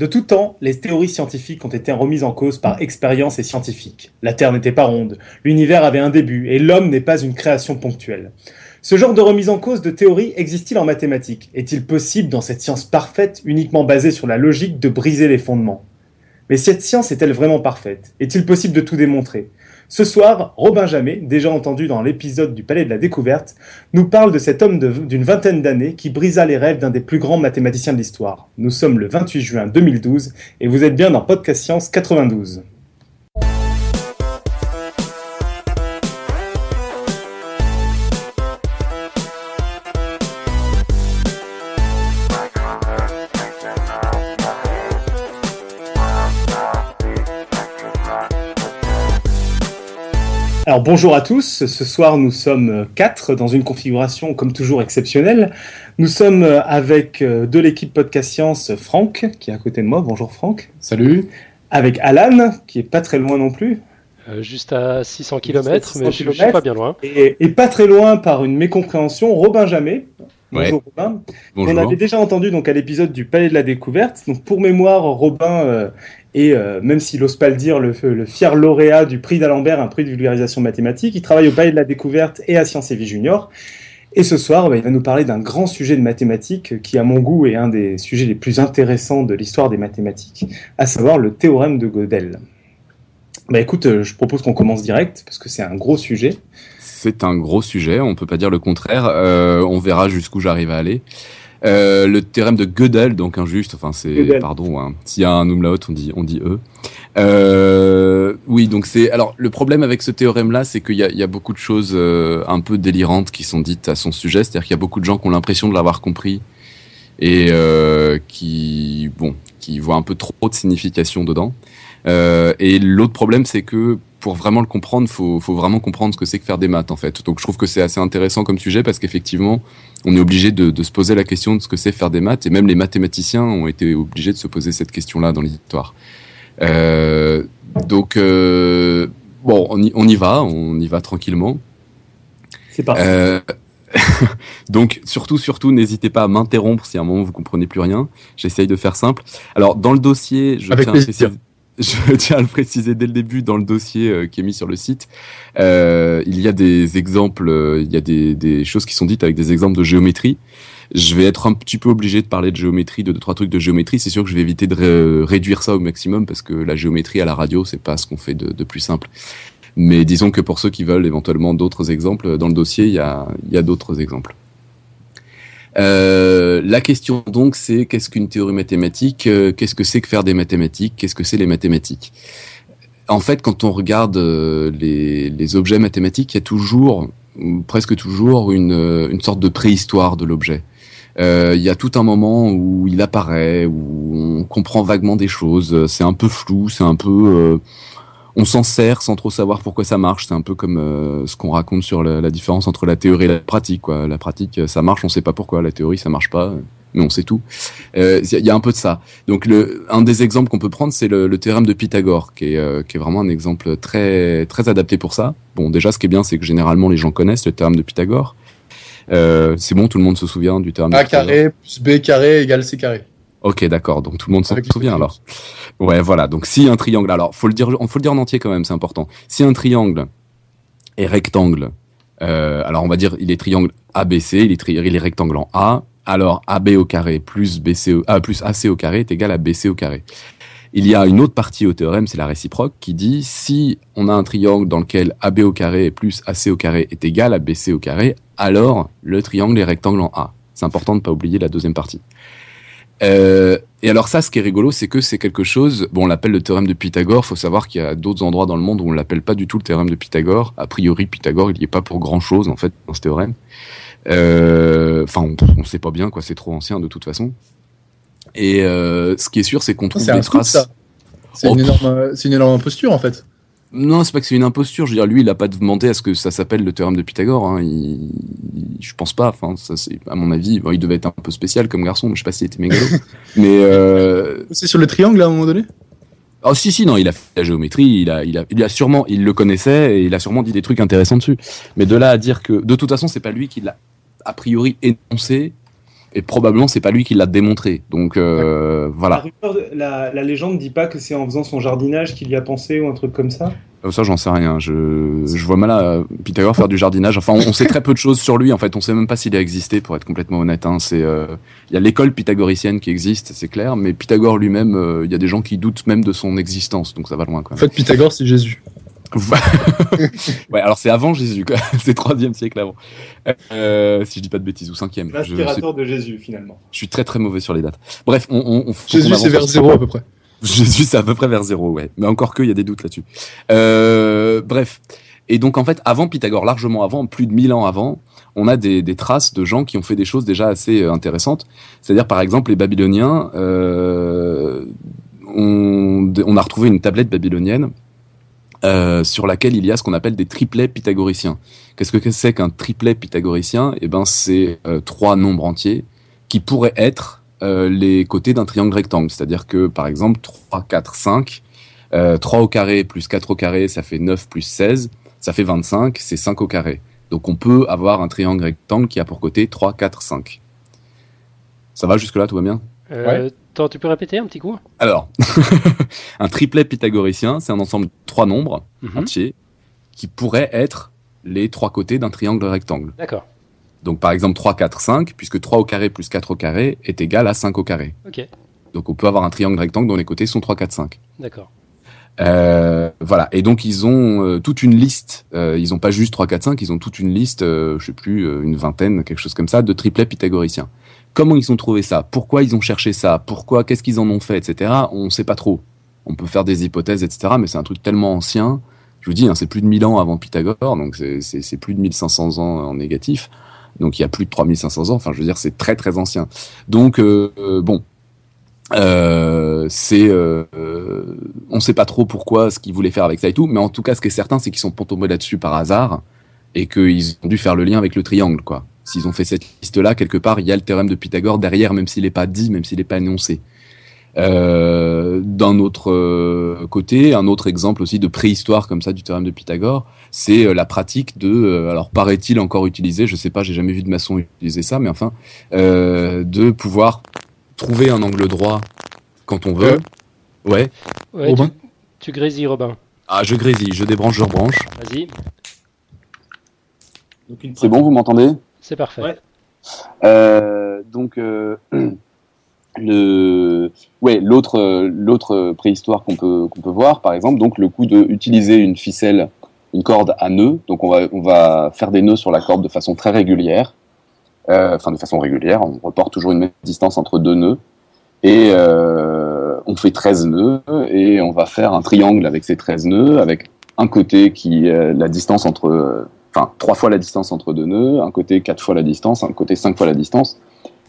De tout temps, les théories scientifiques ont été remises en cause par expérience et scientifiques. La Terre n'était pas ronde, l'univers avait un début, et l'homme n'est pas une création ponctuelle. Ce genre de remise en cause de théorie existe-t-il en mathématiques? Est-il possible, dans cette science parfaite, uniquement basée sur la logique, de briser les fondements? Mais cette science est-elle vraiment parfaite? Est-il possible de tout démontrer? Ce soir, Robin Jamet, déjà entendu dans l'épisode du Palais de la Découverte, nous parle de cet homme d'une vingtaine d'années qui brisa les rêves d'un des plus grands mathématiciens de l'histoire. Nous sommes le 28 juin 2012 et vous êtes bien dans Podcast Science 92. Alors bonjour à tous, ce soir nous sommes quatre dans une configuration comme toujours exceptionnelle. Nous sommes avec euh, de l'équipe Podcast Science Franck qui est à côté de moi. Bonjour Franck. Salut. Avec Alan qui est pas très loin non plus. Euh, juste à 600 km, mais je, suis pas bien loin. Et, pas très loin par une mécompréhension, Robin Jamais. Bonjour Robin. On avait déjà entendu donc à l'épisode du Palais de la Découverte. Donc pour mémoire, Robin euh, et euh, même s'il n'ose pas le dire, le, fier lauréat du prix d'Alembert, un prix de vulgarisation mathématique. Il travaille au Palais de la Découverte et à Sciences et Vie Junior. Et ce soir, bah, il va nous parler d'un grand sujet de mathématiques qui, à mon goût, est un des sujets les plus intéressants de l'histoire des mathématiques, à savoir le théorème de Gödel. Bah écoute, euh, je propose qu'on commence direct, parce que c'est un gros sujet. C'est un gros sujet, on peut pas dire le contraire. Euh, on verra jusqu'où j'arrive à aller. Euh, le théorème de Gödel, donc injuste, enfin c'est pardon, hein, s'il y a un umlaut, on dit on dit e. Euh, oui, donc c'est alors le problème avec ce théorème-là, c'est qu'il y a, y a, beaucoup de choses euh, un peu délirantes qui sont dites à son sujet, c'est-à-dire qu'il y a beaucoup de gens qui ont l'impression de l'avoir compris et euh, qui bon, qui voient un peu trop de signification dedans. Euh, et l'autre problème, c'est que pour vraiment le comprendre, faut, faut vraiment comprendre ce que c'est que faire des maths en fait. Donc je trouve que c'est assez intéressant comme sujet parce qu'effectivement, on est obligé de, de, se poser la question de ce que c'est faire des maths et même les mathématiciens ont été obligés de se poser cette question-là dans l'histoire. Euh, donc euh, bon, on y, on y, va, on y va tranquillement. C'est parti. Euh, donc surtout, surtout, n'hésitez pas à m'interrompre si à un moment vous comprenez plus rien. J'essaye de faire simple. Alors dans le dossier, je Avec tiens je tiens à le préciser dès le début dans le dossier euh, qui est mis sur le site. Euh, il y a des exemples, euh, il y a des, des, choses qui sont dites avec des exemples de géométrie. Je vais être un petit peu obligé de parler de géométrie, de deux trois trucs de géométrie. C'est sûr que je vais éviter de réduire ça au maximum parce que la géométrie à la radio, c'est pas ce qu'on fait de, de, plus simple. Mais disons que pour ceux qui veulent éventuellement d'autres exemples, dans le dossier, il y a, il y a d'autres exemples. Euh, la question donc, c'est qu'est-ce qu'une théorie mathématique euh, Qu'est-ce que c'est que faire des mathématiques Qu'est-ce que c'est les mathématiques? En fait, quand on regarde euh, les, objets mathématiques, il y a toujours, presque toujours, une, une sorte de préhistoire de l'objet. Il y a tout un moment où il apparaît, où on comprend vaguement des choses. C'est un peu flou, c'est un peu on s'en sert sans trop savoir pourquoi ça marche. C'est un peu comme euh, ce qu'on raconte sur la, différence entre la théorie et la pratique. Quoi. La pratique, euh, ça marche, on sait pas pourquoi. La théorie, ça marche pas, mais on sait tout. Il euh, y a un peu de ça. Donc, le, un des exemples qu'on peut prendre, c'est le, le, théorème de Pythagore, qui est, qui est vraiment un exemple très très adapté pour ça. Bon, déjà, ce qui est bien, c'est que généralement les gens connaissent le théorème de Pythagore. c'est bon, tout le monde se souvient du théorème. A carré plus B carré égale C carré. Ok, d'accord. Donc tout le monde s'en souvient alors. Ouais, voilà. Donc si un triangle, alors faut le dire, faut le dire en entier quand même, c'est important. Si un triangle est rectangle, euh, alors on va dire il est triangle ABC, il est, il est rectangle en A, alors AB au carré plus BC au, ah, plus AC au carré est égal à BC au carré. Il y a une autre partie au théorème, c'est la réciproque, qui dit si on a un triangle dans lequel AB au carré plus AC au carré est égal à BC au carré, alors le triangle est rectangle en A. C'est important de ne pas oublier la deuxième partie. Euh, et alors ça, ce qui est rigolo, c'est que c'est quelque chose. Bon, on l'appelle le théorème de Pythagore. Faut savoir qu'il y a d'autres endroits dans le monde où on l'appelle pas du tout le théorème de Pythagore. A priori, Pythagore, il n'y est pas pour grand chose en fait dans ce théorème. Euh, enfin, on, on sait pas bien quoi. C'est trop ancien de toute façon. Et euh, ce qui est sûr, c'est qu'on trouve des traces. C'est une, oh, énorme, c'est une énorme imposture en fait. Non, c'est pas que c'est une imposture. Je veux dire, lui, il a pas demandé à ce que ça s'appelle le théorème de Pythagore. Hein. Il, je pense pas. Enfin, ça c'est à mon avis. il devait être un peu spécial comme garçon, mais je sais pas s'il était mégalo. mais euh... c'est sur le triangle à un moment donné? Oh si si non, il a fait la géométrie, il a il a il a sûrement il le connaissait et il a sûrement dit des trucs intéressants dessus. Mais de là à dire que de toute façon c'est pas lui qui l'a a priori énoncé, et probablement c'est pas lui qui l'a démontré. Donc euh, voilà. La, la, légende dit pas que c'est en faisant son jardinage qu'il y a pensé ou un truc comme ça? Euh, ça, j'en sais rien. Je, je vois mal à Pythagore faire du jardinage. Enfin, on, sait très peu de choses sur lui. En fait, on sait même pas s'il a existé, pour être complètement honnête. Hein. C'est, euh, il y a l'école pythagoricienne qui existe, c'est clair, mais Pythagore lui-même, il y a des gens qui doutent même de son existence, donc ça va loin. Quoi. En fait, Pythagore, c'est Jésus. ouais, alors c'est avant Jésus, quoi. c'est troisième siècle avant. Euh, si je dis pas de bêtises, ou cinquième. L'inspirateur de Jésus, finalement. Je suis très très mauvais sur les dates. Bref, on. on, Jésus, c'est vers zéro à peu près. Jésus, c'est à peu près vers zéro, ouais. Mais encore que, il y a des doutes là-dessus. Euh, bref. Et donc, en fait, avant Pythagore, largement avant, plus de 1000 ans avant, on a des, des, traces de gens qui ont fait des choses déjà assez euh, intéressantes. C'est-à-dire, par exemple, les Babyloniens, euh, on, on, a retrouvé une tablette babylonienne euh, sur laquelle il y a ce qu'on appelle des triplets pythagoriciens. Qu'est-ce que c'est qu'un triplet pythagoricien? Eh ben, c'est euh, trois nombres entiers qui pourraient être euh, les côtés d'un triangle rectangle. C'est-à-dire que, par exemple, 3, 4, 5, 3 au carré plus 4 au carré, ça fait 9 plus 16, ça fait 25, c'est 5 au carré. Donc on peut avoir un triangle rectangle qui a pour côté 3, 4, 5. Ça va jusque-là, tout va bien? Ouais tu peux répéter un petit coup? Alors, un triplet pythagoricien, c'est un ensemble de trois nombres mhm. entiers qui pourraient être les trois côtés d'un triangle rectangle. D'accord. Donc par exemple 3, 4, 5, puisque 3 au carré plus 4 au carré est égal à 5 au carré. Ok. Donc on peut avoir un triangle rectangle dont les côtés sont 3, 4, 5. D'accord. Euh, voilà. Et donc ils ont euh, toute une liste. Euh, ils ont pas juste 3, 4, 5, ils ont toute une liste, je sais plus, une vingtaine, quelque chose comme ça, de triplets pythagoriciens. Comment ils ont trouvé ça? Pourquoi ils ont cherché ça? Pourquoi? Qu'est-ce qu'ils en ont fait, etc. On ne sait pas trop. On peut faire des hypothèses, etc. Mais c'est un truc tellement ancien. Je vous dis, hein, c'est plus de 1000 ans avant Pythagore, donc c'est plus de 1500 ans en négatif. Donc il y a plus de 3500 ans. Enfin, je veux dire, c'est très très ancien. Donc euh, euh, bon, euh, c'est, euh, on ne sait pas trop pourquoi, ce qu'ils voulaient faire avec ça et tout, mais en tout cas, ce qui est certain, c'est qu'ils sont tombés là-dessus par hasard et qu'ils ont dû faire le lien avec le triangle, quoi s'ils ont fait cette liste-là, quelque part, il y a le théorème de Pythagore derrière, même s'il n'est pas dit, même s'il n'est pas énoncé. Euh, D'un autre euh, côté, un autre exemple aussi de préhistoire comme ça du théorème de Pythagore, c'est euh, la pratique de, alors paraît-il encore utilisé, je sais pas, j'ai jamais vu de maçon utiliser ça, mais enfin, de pouvoir trouver un angle droit quand on veut. Ouais. Robin tu, tu Robin. Ah, je grésille, je débranche, je rebranche. Vas-y. C'est bon, vous m'entendez? C'est parfait. Euh, donc, euh, le, ouais, l'autre, l'autre préhistoire qu'on peut, qu'on peut voir, par exemple, donc le coup d'utiliser une ficelle, une corde à nœuds. Donc, on va, on va faire des nœuds sur la corde de façon très régulière. Euh, enfin, de façon régulière. On reporte toujours une même distance entre deux nœuds. Et on fait 13 nœuds et on va faire un triangle avec ces 13 nœuds, avec un côté qui est la distance entre enfin trois fois la distance entre deux nœuds, un côté quatre fois la distance, un côté cinq fois la distance,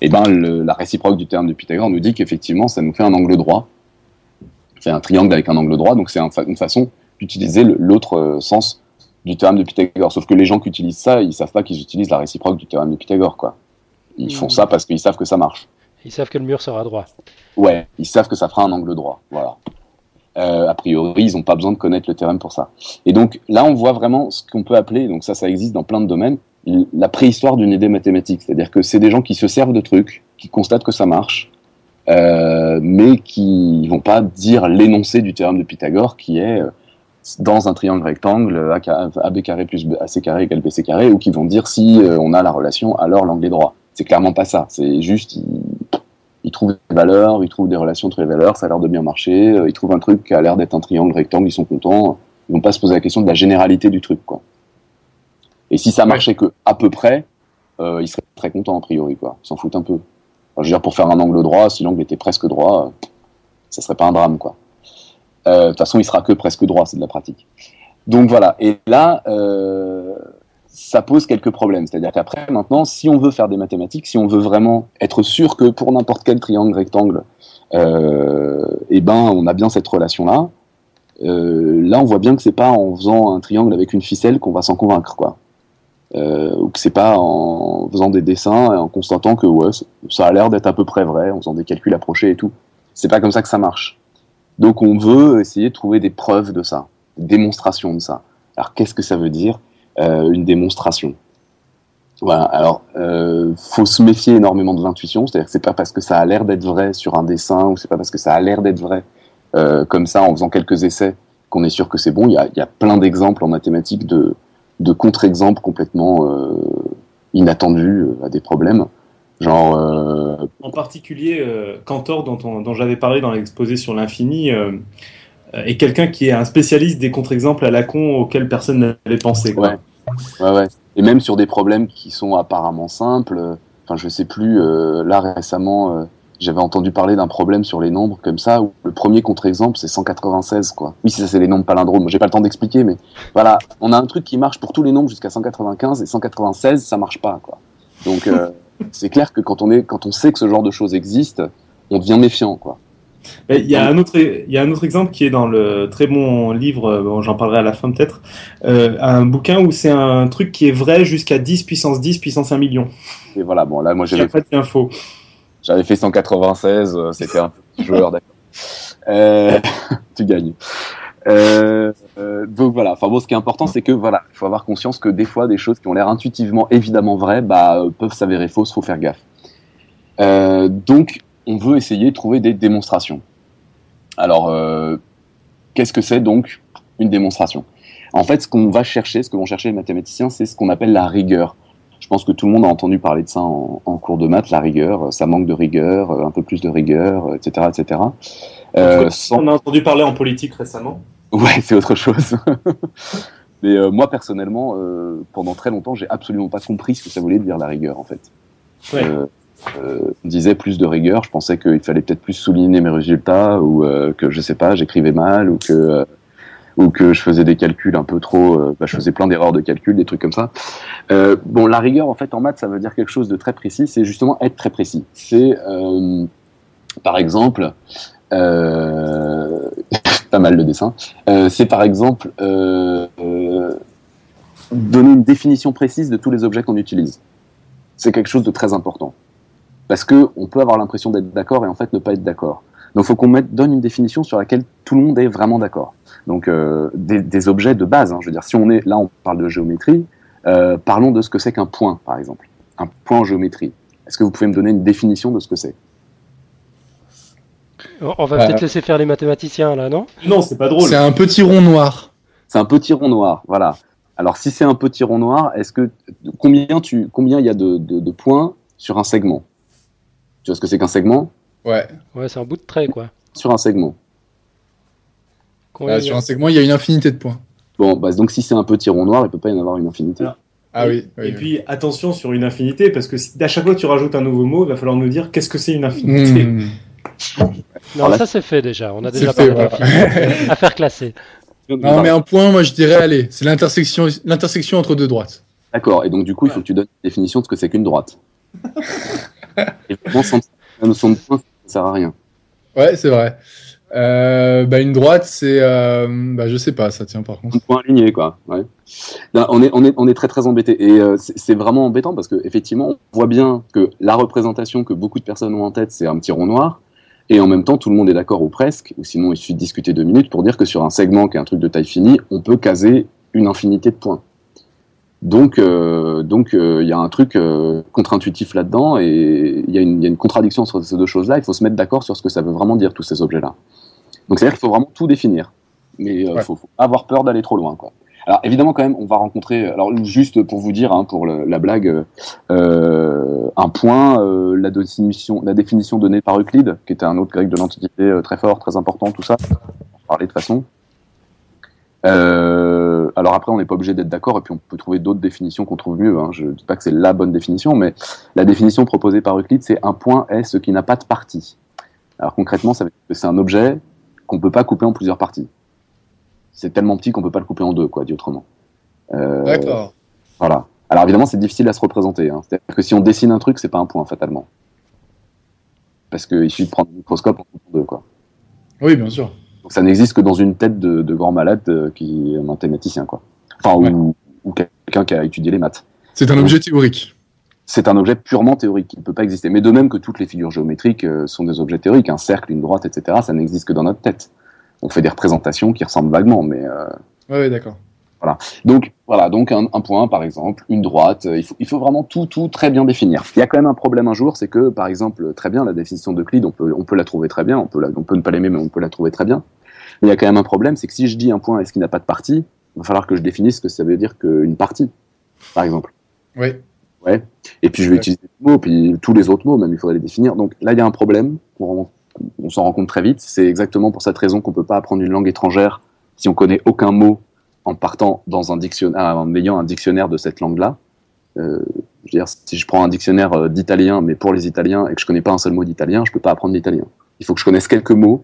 et ben la réciproque du terme de Pythagore nous dit qu'effectivement ça nous fait un angle droit. C'est un triangle avec un angle droit, donc c'est une façon d'utiliser l'autre euh, sens du théorème de Pythagore. Sauf que les gens qui utilisent ça, ils savent pas qu'ils utilisent la réciproque du théorème de Pythagore, quoi. Ils font ça parce qu'ils savent que ça marche. Ils savent que le mur sera droit. Ouais, ils savent que ça fera un angle droit. Voilà. Euh, a priori, ils n'ont pas besoin de connaître le théorème pour ça. Et donc là, on voit vraiment ce qu'on peut appeler, donc ça, ça existe dans plein de domaines, la préhistoire d'une idée mathématique. C'est-à-dire que c'est des gens qui se servent de trucs, qui constatent que ça marche, euh, mais qui vont pas dire l'énoncé du théorème de Pythagore, qui est euh, dans un triangle rectangle, AB carré plus AC carré égale BC carré, ou qui vont dire si on a la relation, alors l'angle est droit. C'est clairement pas ça. C'est juste, ils trouvent des valeurs, ils trouvent des relations entre les valeurs, ça a l'air de bien marcher, euh, ils trouvent un truc qui a l'air d'être un triangle rectangle, ils sont contents, ils vont pas se poser la question de la généralité du truc, quoi. Et si ça marchait que à peu près, euh, ils seraient très contents a priori, quoi. Ils s'en foutent un peu. je veux dire, pour faire un angle droit, si l'angle était presque droit, euh, ça serait pas un drame, quoi. De toute façon, il sera que presque droit, c'est de la pratique. Donc voilà. Et là, ça pose quelques problèmes. C'est-à-dire qu'après, maintenant, si on veut faire des mathématiques, si on veut vraiment être sûr que pour n'importe quel triangle rectangle, euh, eh ben, on a bien cette relation-là. Euh, là, on voit bien que c'est pas en faisant un triangle avec une ficelle qu'on va s'en convaincre, quoi. Euh, ou que c'est pas en faisant des dessins et en constatant que ouais, ça a l'air d'être à peu près vrai, en faisant des calculs approchés et tout. C'est pas comme ça que ça marche. Donc, on veut essayer de trouver des preuves de ça, des démonstrations de ça. Alors, qu'est-ce que ça veut dire? Une démonstration. Voilà, alors euh, faut se méfier énormément de l'intuition, c'est-à-dire que c'est pas parce que ça a l'air d'être vrai sur un dessin ou c'est pas parce que ça a l'air d'être vrai euh, comme ça en faisant quelques essais qu'on est sûr que c'est bon. Il y a, il y a plein d'exemples en mathématiques de, de contre-exemples complètement euh, inattendus euh, à des problèmes. Genre, euh, En particulier, euh, Cantor, dont, on- dont j'avais parlé dans l'exposé sur l'infini, euh, euh, est quelqu'un qui est un spécialiste des contre-exemples à la con auxquels personne n'avait pensé. Quoi. Ouais. Ouais, ouais. Et même sur des problèmes qui sont apparemment simples. euh, Enfin, je sais plus. euh, là récemment, euh, j'avais entendu parler d'un problème sur les nombres comme ça où le premier contre-exemple c'est 196 quoi. Oui, ça c'est les nombres palindromes. J'ai pas le temps d'expliquer, mais voilà, on a un truc qui marche pour tous les nombres jusqu'à 195 et 196 ça marche pas quoi. Donc euh, c'est clair que quand on est, quand on sait que ce genre de choses existe, on devient méfiant quoi. Il y, a un autre, il y a un autre exemple qui est dans le très bon livre, bon, j'en parlerai à la fin peut-être, euh, un bouquin où c'est un truc qui est vrai jusqu'à 10 puissance 10 puissance 1 million. Et voilà, bon là moi j'avais d'infos. J'avais fait 196, euh, c'était un petit joueur, d'accord. Euh, tu gagnes. Euh, euh, donc voilà. Enfin bon, ce qui est important, c'est que voilà, il faut avoir conscience que des fois, des choses qui ont l'air intuitivement évidemment vraies, bah, peuvent s'avérer fausses. Faut faire gaffe. Euh, donc, on veut essayer de trouver des démonstrations. Alors, euh, qu'est-ce que c'est donc une démonstration? En fait, ce qu'on va chercher, ce que vont chercher les mathématiciens, c'est ce qu'on appelle la rigueur. Je pense que tout le monde a entendu parler de ça en, en cours de maths, la rigueur. Ça manque de rigueur, euh, un peu plus de rigueur, etc., etc. Euh, sans- On a entendu parler en politique récemment. Ouais, c'est autre chose. Mais euh, moi, personnellement, pendant très longtemps, j'ai absolument pas compris ce que ça voulait dire la rigueur, en fait. Ouais. Euh, disait plus de rigueur, je pensais qu'il fallait peut-être plus souligner mes résultats, ou euh, que, je sais pas, j'écrivais mal, ou que, euh, ou que je faisais des calculs un peu trop... bah, je faisais plein d'erreurs de calcul, des trucs comme ça. Bon, la rigueur, en fait, en maths, ça veut dire quelque chose de très précis, c'est justement être très précis. C'est, par exemple... Pas mal le dessin. C'est par exemple donner une définition précise de tous les objets qu'on utilise. C'est quelque chose de très important. Parce que on peut avoir l'impression d'être d'accord et en fait ne pas être d'accord. Donc il faut qu'on donne une définition sur laquelle tout le monde est vraiment d'accord. Donc euh, des, des objets de base. hein. je veux dire, si on est là, on parle de géométrie. euh, parlons de ce que c'est qu'un point, par exemple. Un point en géométrie. Est-ce que vous pouvez me donner une définition de ce que c'est? On va Euh, peut-être laisser faire les mathématiciens là, non? Non, c'est pas drôle. C'est un petit rond noir. C'est un petit rond noir, voilà. Alors si c'est un petit rond noir, est-ce que combien tu combien il y a de, de, de points sur un segment? Tu vois ce que c'est qu'un segment? Ouais. Ouais, c'est un bout de trait quoi. Sur un segment. Combien Euh, il y a sur un segment, il y a une infinité de points. Bon, bah, donc si c'est un petit rond noir, il peut pas y en avoir une infinité. Alors, Ah Et- oui. oui, Et oui. puis attention sur une infinité, parce que si, à chaque fois que tu rajoutes un nouveau mot, il va falloir nous dire qu'est-ce que c'est une infinité. Mmh. Non, Voilà. ça c'est fait déjà. On a déjà fait, parlé d'infini. Affaire classée. Non, mais un point, moi je dirais, allez, c'est l'intersection, l'intersection entre deux droites. D'accord. Et donc du coup, il faut que tu donnes une définition de ce que c'est qu'une droite. Évidemment, sans la notion de point, ça ne sert à rien. Ouais, c'est vrai. Euh, bah, une droite, c'est, euh, bah, je sais pas, ça tient par contre. Un point aligné, quoi. Ouais. Là, on est, on est, on est très très embêté et euh, c'est c'est vraiment embêtant parce que effectivement, on voit bien que la représentation que beaucoup de personnes ont en tête, c'est un petit rond noir. Et en même temps, tout le monde est d'accord ou presque, ou sinon il suffit de discuter deux minutes pour dire que sur un segment qui est un truc de taille finie, on peut caser une infinité de points. Donc, euh, donc euh, il y a un truc euh, contre-intuitif là-dedans et il y, a une- il y a une contradiction entre ces deux choses-là. Il faut se mettre d'accord sur ce que ça veut vraiment dire tous ces objets-là. Donc, c'est-à-dire qu'il faut vraiment tout définir, mais il Ouais. faut, faut avoir peur d'aller trop loin, quoi. Alors évidemment quand même, on va rencontrer. Alors juste pour vous dire, hein, pour le- la blague, un point, la définition, la définition donnée par Euclide, qui était un autre grec de l'Antiquité très fort, très important, tout ça. On va en parler de façon. Euh, alors après, on n'est pas obligé d'être d'accord, et puis on peut trouver d'autres définitions qu'on trouve mieux. Hein. Je dis pas que c'est la bonne définition, mais la définition proposée par Euclide, c'est un point est ce qui n'a pas de partie. Alors concrètement, ça veut dire que c'est un objet qu'on peut pas couper en plusieurs parties. C'est tellement petit qu'on peut pas le couper en deux, quoi, dit autrement. Euh, D'accord. voilà. Alors évidemment, c'est difficile à se représenter. Hein. C'est-à-dire que si on dessine un truc, c'est pas un point fatalement, parce qu'il suffit de prendre un microscope en deux, quoi. Oui, bien sûr. Donc ça n'existe que dans une tête de, de grand malade euh, qui est un mathématicien, quoi. Enfin, Ouais. ou, ou quelqu'un qui a étudié les maths. C'est un objet théorique. C'est un objet purement théorique, il ne peut pas exister. Mais de même que toutes les figures géométriques euh, sont des objets théoriques, un cercle, une droite, etc., ça n'existe que dans notre tête. On fait des représentations qui ressemblent vaguement, mais euh, Ouais, ouais, d'accord. Voilà. Donc voilà, donc un, point par exemple, une droite. Il faut, il faut vraiment tout, tout très bien définir. Il y a quand même un problème un jour, c'est que par exemple, très bien la définition de Euclide, on peut, on peut la trouver très bien, on peut, la, on peut ne pas l'aimer, mais on peut la trouver très bien. Mais il y a quand même un problème, c'est que si je dis un point est-ce qu'il n'a pas de partie, il va falloir que je définisse ce que ça veut dire qu'une partie, par exemple. Oui. Ouais. Et puis je vais utiliser les mots, puis tous les autres mots, même il faudrait les définir. Donc là, il y a un problème. On, on s'en rend compte très vite. C'est exactement pour cette raison qu'on peut pas apprendre une langue étrangère si on connaît aucun mot en partant dans un dictionnaire, en ayant un dictionnaire de cette langue-là. Euh, je veux dire, si je prends un dictionnaire euh, d'italien, mais pour les Italiens, et que je connais pas un seul mot d'italien, je peux pas apprendre l'italien. Il faut que je connaisse quelques mots,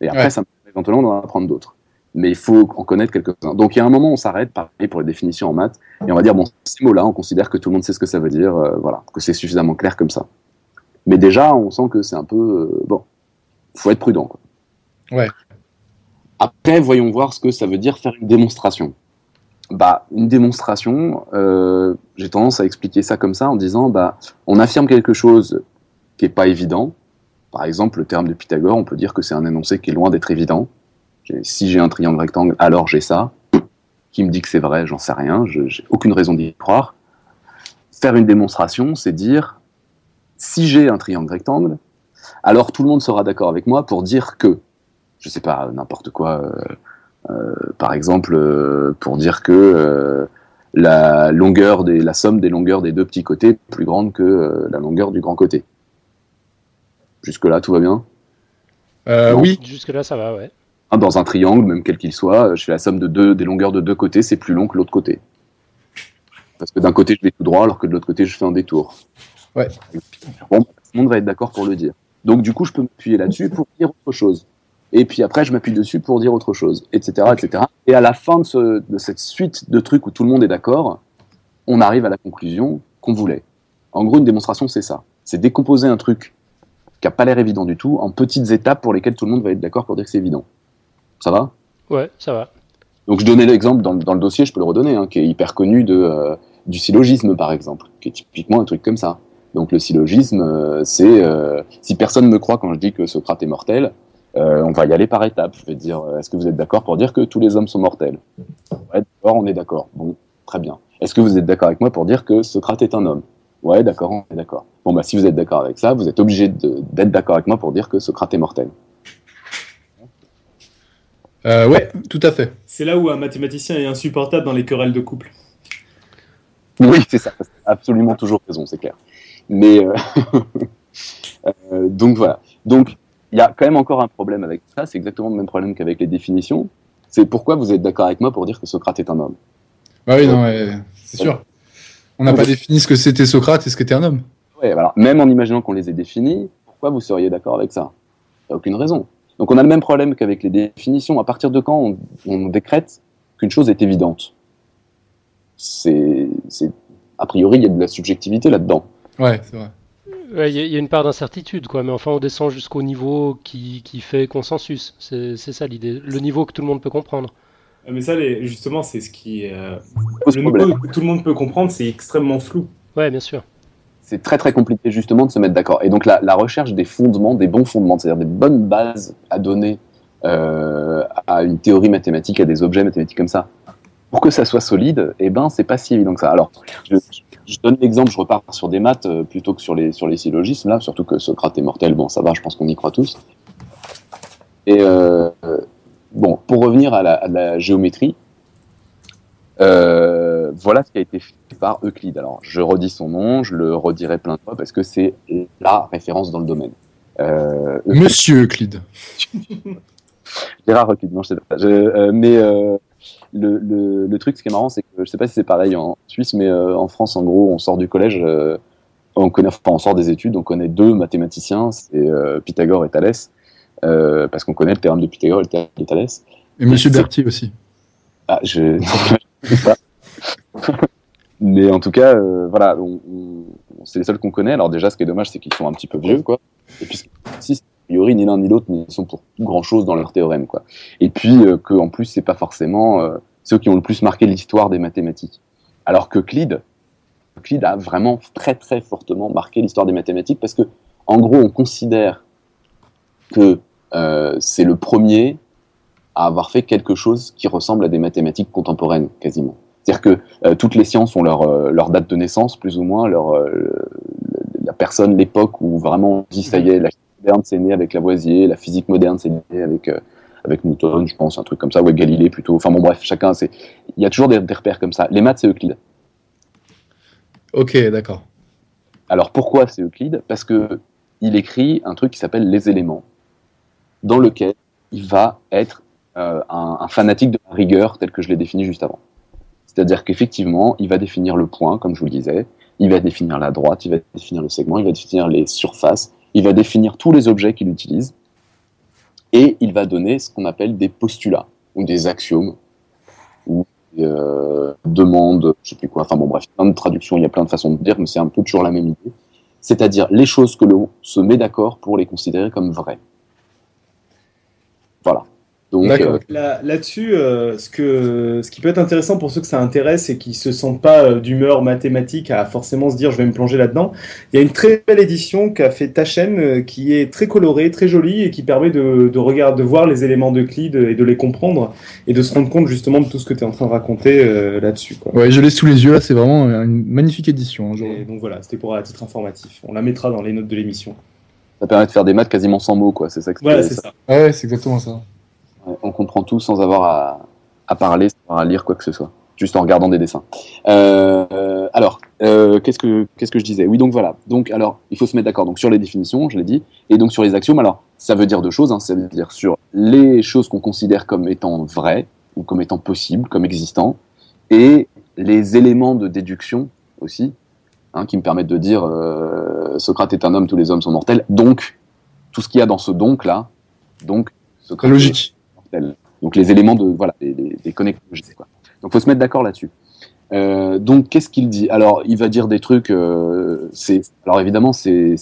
et après, ça me permet éventuellement d'en apprendre d'autres. Mais il faut en connaître quelques-uns. Donc, il y a un moment, où on s'arrête, pareil pour les définitions en maths, et on va dire, bon, ces mots-là, on considère que tout le monde sait ce que ça veut dire, euh, voilà, que c'est suffisamment clair comme ça. Mais déjà, on sent que c'est un peu, euh, bon, faut être prudent, quoi. Ouais. Après, voyons voir ce que ça veut dire faire une démonstration. Bah, une démonstration, euh, j'ai tendance à expliquer ça comme ça en disant, bah, on affirme quelque chose qui est pas évident. Par exemple, le terme de Pythagore, on peut dire que c'est un énoncé qui est loin d'être évident. Si j'ai un triangle rectangle, alors j'ai ça. Qui me dit que c'est vrai, j'en sais rien, j'ai aucune raison d'y croire. Faire une démonstration, c'est dire, si j'ai un triangle rectangle, alors tout le monde sera d'accord avec moi pour dire que je sais pas, n'importe quoi. Euh, euh, par exemple, euh, pour dire que la longueur des, la somme des longueurs des deux petits côtés est plus grande que la longueur du grand côté. Jusque là, tout va bien? oui. Jusque là, ça va, ouais. Ah, dans un triangle, même quel qu'il soit, je fais la somme de deux, des longueurs de deux côtés, c'est plus long que l'autre côté. Parce que d'un côté, je vais tout droit, alors que de l'autre côté, je fais un détour. Ouais. Bon, tout le monde va être d'accord pour le dire. Donc, du coup, je peux m'appuyer là-dessus pour dire autre chose et puis après je m'appuie dessus pour dire autre chose, etc., etc. Et à la fin de, ce, de, cette suite de trucs où tout le monde est d'accord, on arrive à la conclusion qu'on voulait. En gros, une démonstration, c'est ça. C'est décomposer un truc qui a pas l'air évident du tout en petites étapes pour lesquelles tout le monde va être d'accord pour dire que c'est évident. Ça va? Ouais, ça va. Donc je donnais l'exemple dans, dans, le dossier, je peux le redonner, hein, qui est hyper connu de, euh, du syllogisme par exemple, qui est typiquement un truc comme ça. Donc le syllogisme, euh, c'est euh, si personne me croit quand je dis que Socrate est mortel, euh, on va y aller par étapes. Je vais dire, euh, est-ce que vous êtes d'accord pour dire que tous les hommes sont mortels? Ouais, d'accord, on est d'accord. Bon, très bien. Est-ce que vous êtes d'accord avec moi pour dire que Socrate est un homme? Ouais, d'accord, on est d'accord. Bon, bah, si vous êtes d'accord avec ça, vous êtes obligé d'être d'accord avec moi pour dire que Socrate est mortel. Euh, ouais, tout à fait. C'est là où un mathématicien est insupportable dans les querelles de couple. Oui, c'est ça. Absolument toujours raison, c'est clair. Mais euh, donc voilà. Donc il y a quand même encore un problème avec ça, c'est exactement le même problème qu'avec les définitions. C'est pourquoi vous êtes d'accord avec moi pour dire que Socrate est un homme. Bah oui, non, c'est sûr. On n'a pas défini ce que c'était Socrate et ce qu'était un homme. Ouais, alors même en imaginant qu'on les ait définis, pourquoi vous seriez d'accord avec ça? Il n'y a aucune raison. Donc on a le même problème qu'avec les définitions. À partir de quand on, décrète qu'une chose est évidente? C'est, a priori, il y a de la subjectivité là-dedans. Ouais, c'est vrai. Il y, a une part d'incertitude, quoi, mais enfin on descend jusqu'au niveau qui, qui, fait consensus. C'est ça l'idée, le niveau que tout le monde peut comprendre. Ah, mais ça, justement, c'est ce qui. Euh, le niveau que tout le monde peut comprendre, c'est extrêmement flou. Ouais, bien sûr. C'est très très compliqué justement de se mettre d'accord. Et donc la, la, recherche des fondements, des bons fondements, c'est-à-dire des bonnes bases à donner euh, à une théorie mathématique, à des objets mathématiques comme ça, pour que ça soit solide, eh ben c'est pas si évident que ça. Alors, je, je donne l'exemple, je repars sur des maths euh, plutôt que sur les, sur les syllogismes, là, surtout que Socrate est mortel, bon, ça va, je pense qu'on y croit tous. Et euh, bon, pour revenir à la, géométrie, euh, voilà ce qui a été fait par Euclide. Alors, je redis son nom, je le redirai plein de fois parce que c'est la référence dans le domaine. Monsieur Euclide. Gérard Euclide, non, je sais pas. mais le, le, le, truc, ce qui est marrant, c'est que je sais pas si c'est pareil en Suisse, mais euh, en France, en gros, on sort du collège, euh, on connaît, enfin, on sort des études, on connaît deux mathématiciens, c'est euh, Pythagore et Thalès, parce qu'on connaît le théorème de Pythagore et le théorème de Thalès. Et Monsieur Berthier aussi. Ah, je. mais en tout cas, voilà, on, c'est les seuls qu'on connaît. Alors déjà, ce qui est dommage, c'est qu'ils sont un petit peu vieux, quoi. Et puis, si priori, ni l'un ni l'autre ne sont pour grand chose dans leur théorème, quoi. Et puis euh, que en plus, c'est pas forcément euh, ceux qui ont le plus marqué l'histoire des mathématiques. Alors que Euclide, Euclide a vraiment très très fortement marqué l'histoire des mathématiques parce que, en gros, on considère que euh, c'est le premier à avoir fait quelque chose qui ressemble à des mathématiques contemporaines, quasiment. C'est-à-dire que euh, toutes les sciences ont leur, leur date de naissance, plus ou moins, leur, la personne, l'époque où vraiment on dit ça y est, la moderne c'est né avec Lavoisier, la physique moderne c'est né avec, euh, avec Newton, je pense, un truc comme ça, ou avec Galilée plutôt. Enfin bon, bref, chacun, c'est. Il y a toujours des, des repères comme ça. Les maths, c'est Euclide. Ok, d'accord. Alors pourquoi c'est Euclide? Parce que il écrit un truc qui s'appelle Les éléments, dans lequel il va être euh, un, un fanatique de la rigueur tel que je l'ai défini juste avant. C'est-à-dire qu'effectivement, il va définir le point, comme je vous le disais, il va définir la droite, il va définir le segment, il va définir les surfaces, il va définir tous les objets qu'il utilise, et il va donner ce qu'on appelle des postulats, ou des axiomes, ou euh, demandes, je sais plus quoi, enfin bon bref, plein de traductions, il y a plein de façons de dire, mais c'est un peu toujours la même idée. C'est-à-dire les choses que l'on se met d'accord pour les considérer comme vraies. Donc, euh, Là- Là-dessus, euh, ce, que, ce qui peut être intéressant pour ceux que ça intéresse et qui se sentent pas euh, d'humeur mathématique à forcément se dire je vais me plonger là-dedans, il y a une très belle édition qu'a fait ta chaîne euh, qui est très colorée, très jolie et qui permet de, de, regarder, de voir les éléments d'Euclide et de les comprendre et de se rendre compte justement de tout ce que tu es en train de raconter euh, là-dessus. Ouais, je l'ai sous les yeux là, c'est vraiment une magnifique édition. hein, Et donc voilà, c'était pour un titre informatif. On la mettra dans les notes de l'émission. ça permet de faire des maths quasiment sans mots, quoi. C'est ça que Voilà, c'est ça. Ouais, c'est exactement ça. On comprend tout sans avoir à, à parler, sans avoir à lire quoi que ce soit, juste en regardant des dessins. Euh, alors, euh, qu'est-ce que qu'est-ce que je disais? Oui, donc voilà. Donc alors, il faut se mettre d'accord. Donc sur les définitions, je l'ai dit, et donc sur les axiomes. Alors, ça veut dire deux choses. Hein, ça veut dire sur les choses qu'on considère comme étant vraies ou comme étant possibles, comme existants, et les éléments de déduction aussi, hein, qui me permettent de dire euh, Socrate est un homme, tous les hommes sont mortels. Donc, tout ce qu'il y a dans ce donc là, donc Socrate Logique. Donc les éléments de voilà des, des, connexions logiques, quoi. Donc faut se mettre d'accord là-dessus. Euh, donc qu'est-ce qu'il dit? Alors il va dire des trucs. Euh, c'est alors évidemment c'est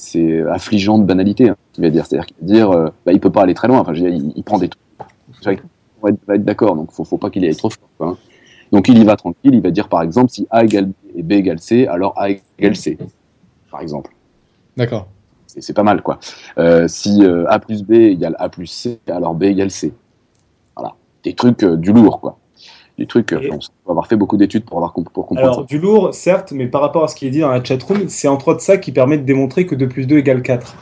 affligeant de banalité. Hein, il va dire, c'est-à-dire qu'il dire euh, bah, il peut pas aller très loin. Enfin je veux dire, il, il prend des trucs. On va être, d'accord. Donc faut faut pas qu'il y aille trop fort. Quoi, hein. Donc il y va tranquille. Il va dire par exemple si A égale B et B égale C, alors A égale C. Par exemple D'accord. c'est c'est pas mal quoi. Euh, si A plus B égale A plus C, alors B égale C. Des trucs euh, du lourd quoi. Des trucs, euh, Et- on avoir fait beaucoup d'études pour avoir comp- pour comprendre Alors, du lourd, certes, mais par rapport à ce qui est dit dans la chatroom, c'est entre autres ça qui permet de démontrer que 2 plus 2 égale 4. ça.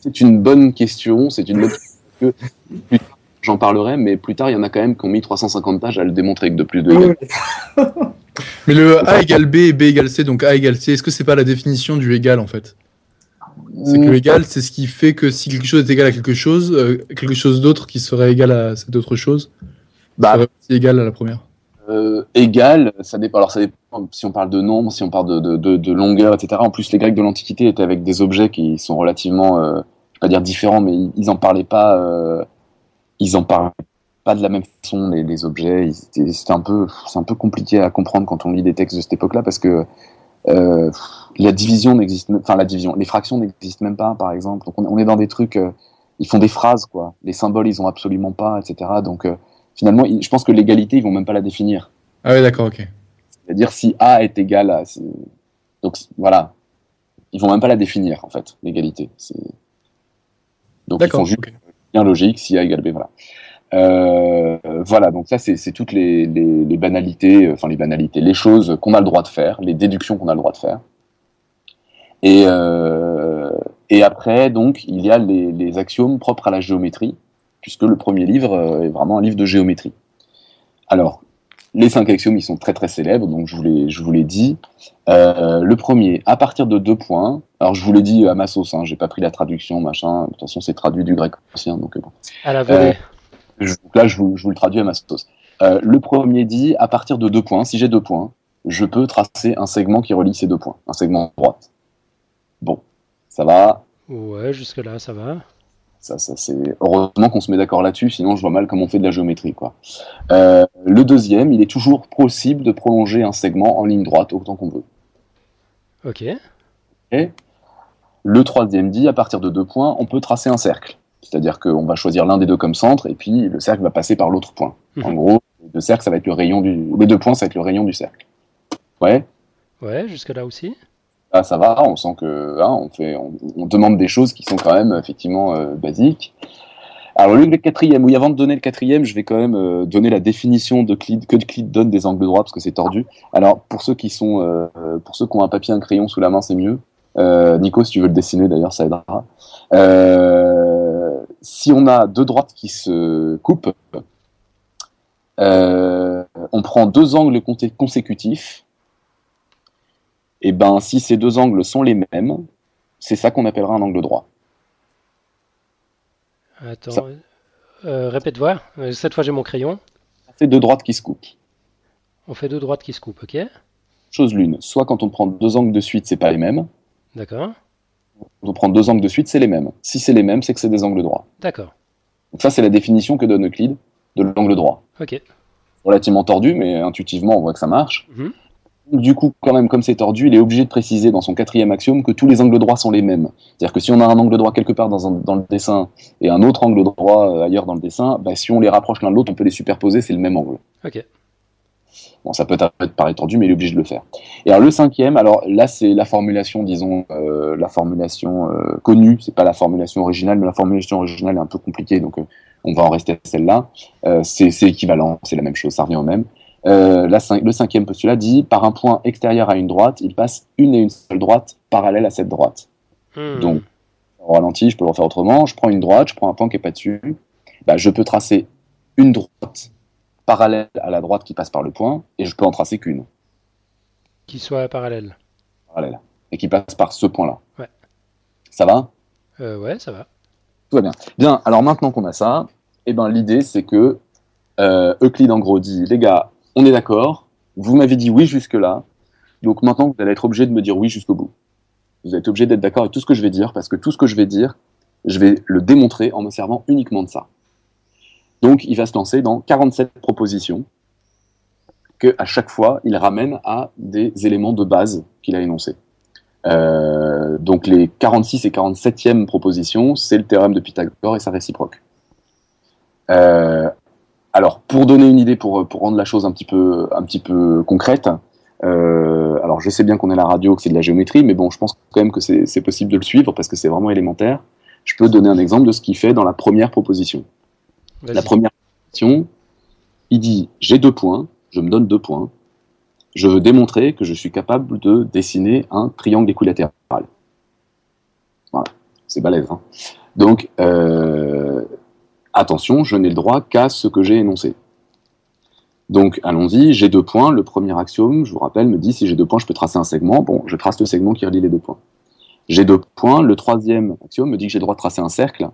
C'est une bonne question, c'est une bonne question. que plus tard, J'en parlerai, mais plus tard, il y en a quand même qui ont mis 350 pages à le démontrer que de plus de égale. Mais le A égale B et B égale C, donc A égale C, est-ce que c'est pas la définition du égal en fait? C'est que l'égal, c'est ce qui fait que si quelque chose est égal à quelque chose, euh, quelque chose d'autre qui serait égal à cette autre chose Bah, serait aussi égal à la première. euh, égal, ça dépend. Alors, ça dépend si on parle de nombre, si on parle de, de, de, de longueur, etc. En plus, les Grecs de l'Antiquité étaient avec des objets qui sont relativement, euh, je vais pas dire différents, mais ils, ils en parlaient pas. Euh, ils en parlaient pas de la même façon les, les objets. C'était un peu, c'est un peu compliqué à comprendre quand on lit des textes de cette époque-là parce que euh, la division n'existe, enfin la division, les fractions n'existent même pas, par exemple. Donc on, on est dans des trucs, euh, ils font des phrases quoi. Les symboles, ils ont absolument pas, etc. Donc euh, finalement, je pense que l'égalité, ils vont même pas la définir. Ah ouais, d'accord, ok. C'est-à-dire si A est égal à. c'est- Donc voilà. Ils vont même pas la définir, en fait, l'égalité. C'est- Donc ils font juste bien logique, si A égale B, voilà. Euh, voilà, donc ça, c'est toutes les, les, les banalités, euh, enfin les banalités, les choses qu'on a le droit de faire, les déductions qu'on a le droit de faire. Et, euh, et après, donc, il y a les, les axiomes propres à la géométrie, puisque le premier livre euh, est vraiment un livre de géométrie. Alors, les cinq axiomes, ils sont très très célèbres, donc je vous l'ai, je vous dit. Euh, le premier, à partir de deux points, alors je vous l'ai dit à ma sauce, hein, j'ai pas pris la traduction, machin, de toute façon c'est traduit du grec ancien, donc euh, bon. À la volée. Je- là, je vous, je vous le traduis à ma sauce. Euh, le premier dit, à partir de deux points, si j'ai deux points, je peux tracer un segment qui relie ces deux points, un segment droite. Bon, ça va, Ouais, jusque-là, ça va. ça, ça c'est heureusement qu'on se met d'accord là-dessus, sinon je vois mal comment on fait de la géométrie, quoi. Euh, le deuxième, il est toujours possible de prolonger un segment en ligne droite autant qu'on veut. Ok. Le troisième dit, à partir de deux points, on peut tracer un cercle. C'est-à-dire qu'on va choisir l'un des deux comme centre, et puis le cercle va passer par l'autre point. En Mhm. gros, le cercle, ça va être le rayon du... Les deux points, ça va être le rayon du cercle. Ouais, Ouais, jusque-là aussi. ah, ça va, on sent que hein, on, fait, on, on demande des choses qui sont quand même effectivement euh, basiques. Alors, le quatrième, oui, avant de donner le quatrième, je vais quand même euh, donner la définition de Euclide, que Euclide donne des angles droits parce que c'est tordu. Alors, pour ceux qui sont, euh, pour ceux qui ont un papier, un crayon sous la main, c'est mieux. Euh, Nico, si tu veux le dessiner, d'ailleurs, ça aidera. Euh, si on a deux droites qui se coupent, euh, on prend deux angles consécutifs. Et ben, si ces deux angles sont les mêmes, c'est ça qu'on appellera un angle droit. Attends, euh, répète voir. Cette fois, j'ai mon crayon. C'est deux droites qui se coupent. On fait deux droites qui se coupent, ok Chose l'une. Soit quand on prend deux angles de suite, c'est pas les mêmes. D'accord. On prend deux angles de suite, c'est les mêmes. Si c'est les mêmes, c'est que c'est des angles droits. D'accord. Donc ça, c'est la définition que donne Euclide de l'angle droit. Ok. Relativement tordu, mais intuitivement, on voit que ça marche. Mhm. Du coup, quand même, comme c'est tordu, il est obligé de préciser dans son quatrième axiome que tous les angles droits sont les mêmes. C'est-à-dire que si on a un angle droit quelque part dans, un- dans le dessin et un autre angle droit euh, ailleurs dans le dessin, bah, si on les rapproche l'un de l'autre, on peut les superposer, c'est le même angle. Ok. Bon, ça peut être paraître tordu, mais il est obligé de le faire. Et alors le cinquième, alors là c'est la formulation, disons, euh, la formulation euh, connue, c'est pas la formulation originale, mais la formulation originale est un peu compliquée, donc euh, on va en rester à celle-là. Euh, c'est c'est équivalent, c'est la même chose, ça revient au même. La le cinquième postulat dit, par un point extérieur à une droite, il passe une et une seule droite parallèle à cette droite. Hmm. Donc, au ralenti, je peux le refaire autrement. Je prends une droite, je prends un point qui est pas dessus. Bah, je peux tracer une droite parallèle à la droite qui passe par le point, et je peux en tracer qu'une Qui soit parallèle. parallèle, et qui passe par ce point-là. Ouais. Ça va? Euh, ouais, ça va. Tout va bien. Bien, alors maintenant qu'on a ça, eh ben, l'idée c'est que euh, Euclide en gros dit, les gars, on est d'accord, vous m'avez dit oui jusque-là, donc maintenant vous allez être obligé de me dire oui jusqu'au bout. Vous êtes obligé d'être d'accord avec tout ce que je vais dire, parce que tout ce que je vais dire, je vais le démontrer en me servant uniquement de ça. Donc il va se lancer dans 47 propositions, que à chaque fois il ramène à des éléments de base qu'il a énoncés. Euh, donc les 46 et 47e propositions, c'est le théorème de Pythagore et sa réciproque. Euh, alors, pour donner une idée, pour, rendre la chose un petit peu, concrète, euh, alors je sais bien qu'on est la radio, que c'est de la géométrie, mais bon, je pense quand même que c'est possible de le suivre parce que c'est vraiment élémentaire. Je peux donner un exemple de ce qu'il fait dans la première proposition. La première proposition, il dit j'ai deux points, je me donne deux points, je veux démontrer que je suis capable de dessiner un triangle équilatéral. Voilà, c'est balèze. Hein. Donc, euh, attention, je n'ai le droit qu'à ce que j'ai énoncé. Donc, allons-y, j'ai deux points. Le premier axiome, je vous rappelle, me dit si j'ai deux points, je peux tracer un segment. Bon, je trace le segment qui relie les deux points. J'ai deux points. Le troisième axiome me dit que j'ai le droit de tracer un cercle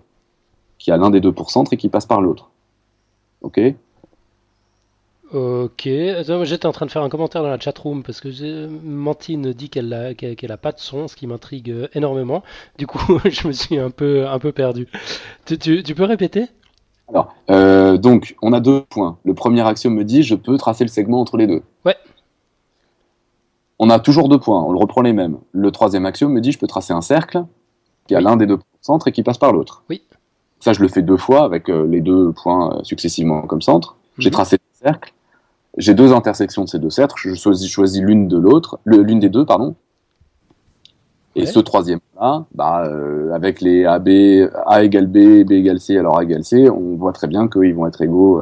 qui a l'un des deux pour centre et qui passe par l'autre. Ok? Ok. J'étais en train de faire un commentaire dans la chatroom parce que j'ai- Mantine dit qu'elle a, qu'elle qu'elle a pas de son, ce qui m'intrigue euh, énormément. Du coup, je me suis un peu, un peu perdu. Tu, tu- tu peux répéter? Alors, euh, donc, on a deux points. Le premier axiome me dit je peux tracer le segment entre les deux. Ouais. On a toujours deux points, on le reprend les mêmes. Le troisième axiome me dit je peux tracer un cercle qui a l'un des deux centres et qui passe par l'autre. Oui. Ça, je le fais deux fois avec euh, les deux points euh, successivement comme centre. J'ai Mhm. tracé le cercle. J'ai deux intersections de ces deux cercles. Je choisis, choisis l'une de l'autre, l'une des deux, pardon. Et Ouais. ce troisième-là, bah, euh, avec les AB, A égale B, B égale C, alors A égale C, on voit très bien qu'ils vont être égaux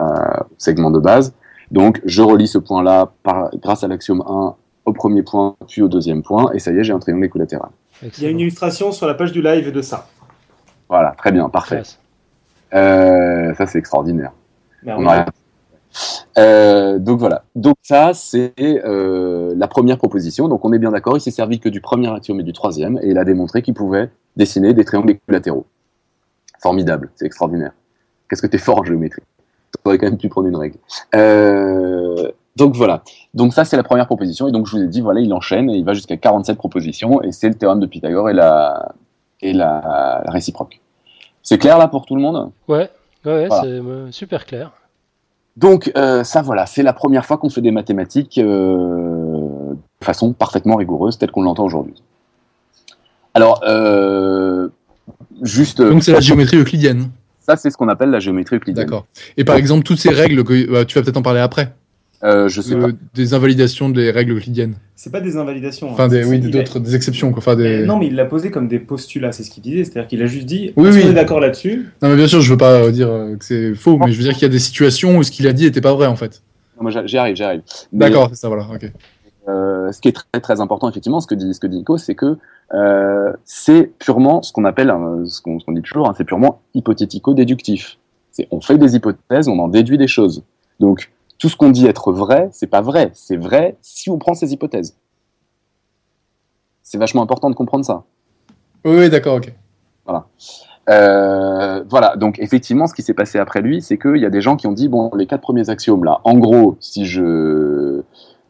euh, au segment de base. Donc, je relie ce point-là par- grâce à l'axiome 1 au premier point, puis au deuxième point, et ça y est, j'ai un triangle équilatéral. Il y a une illustration sur la page du live de ça. Voilà, très bien, parfait. Euh, ça, c'est extraordinaire. Mais On aurait- Euh, donc voilà. Donc ça, c'est euh, la première proposition. Donc on est bien d'accord. Il s'est servi que du premier axiome et du troisième, et il a démontré qu'il pouvait dessiner des triangles équilatéraux. Formidable, c'est extraordinaire. Qu'est-ce que t'es fort en géométrie? T'aurais quand même pu prendre une règle. Euh, donc voilà. Donc ça, c'est la première proposition. Et donc je vous ai dit, voilà, il enchaîne et il va jusqu'à 47 propositions, et c'est le théorème de Pythagore et la et la, la réciproque. C'est clair là pour tout le monde? Ouais, ouais, ouais, Voilà. c'est euh, super clair. Donc euh, ça voilà, c'est la première fois qu'on fait des mathématiques euh, de façon parfaitement rigoureuse, telle qu'on l'entend aujourd'hui. Alors, euh, juste, Donc c'est la géométrie euclidienne. ça c'est ce qu'on appelle la géométrie euclidienne. D'accord. Et par exemple, toutes ces règles, que, bah, tu vas peut-être en parler après. Euh, je sais Euh, pas. des invalidations des règles euclidiennes. C'est pas des invalidations. Enfin, hein. des, oui, d'autres, des exceptions, quoi. Enfin, des... Non, mais il l'a posé comme des postulats, c'est ce qu'il disait. C'est-à-dire qu'il a juste dit, Oui, est-ce oui. qu'on est d'accord là-dessus? Non, mais bien sûr, je veux pas euh, dire euh, que c'est faux, mais je veux dire qu'il y a des situations où ce qu'il a dit était pas vrai, en fait. Non, moi, j'y arrive, j'y arrive. Mais, D'accord, c'est ça, voilà, ok. euh, ce qui est très très important, effectivement, ce que dit ce que dit Nico, c'est que euh, c'est purement ce qu'on appelle, euh, ce qu'on dit toujours, hein, c'est purement hypothético-déductif. C'est on fait des hypothèses, on en déduit des choses. Donc tout ce qu'on dit être vrai, c'est pas vrai. C'est vrai si on prend ces hypothèses. C'est vachement important de comprendre ça. Oui, oui, d'accord, ok. Euh, voilà, donc effectivement, ce qui s'est passé après lui, c'est qu'il y a des gens qui ont dit bon, les quatre premiers axiomes là, en gros, si je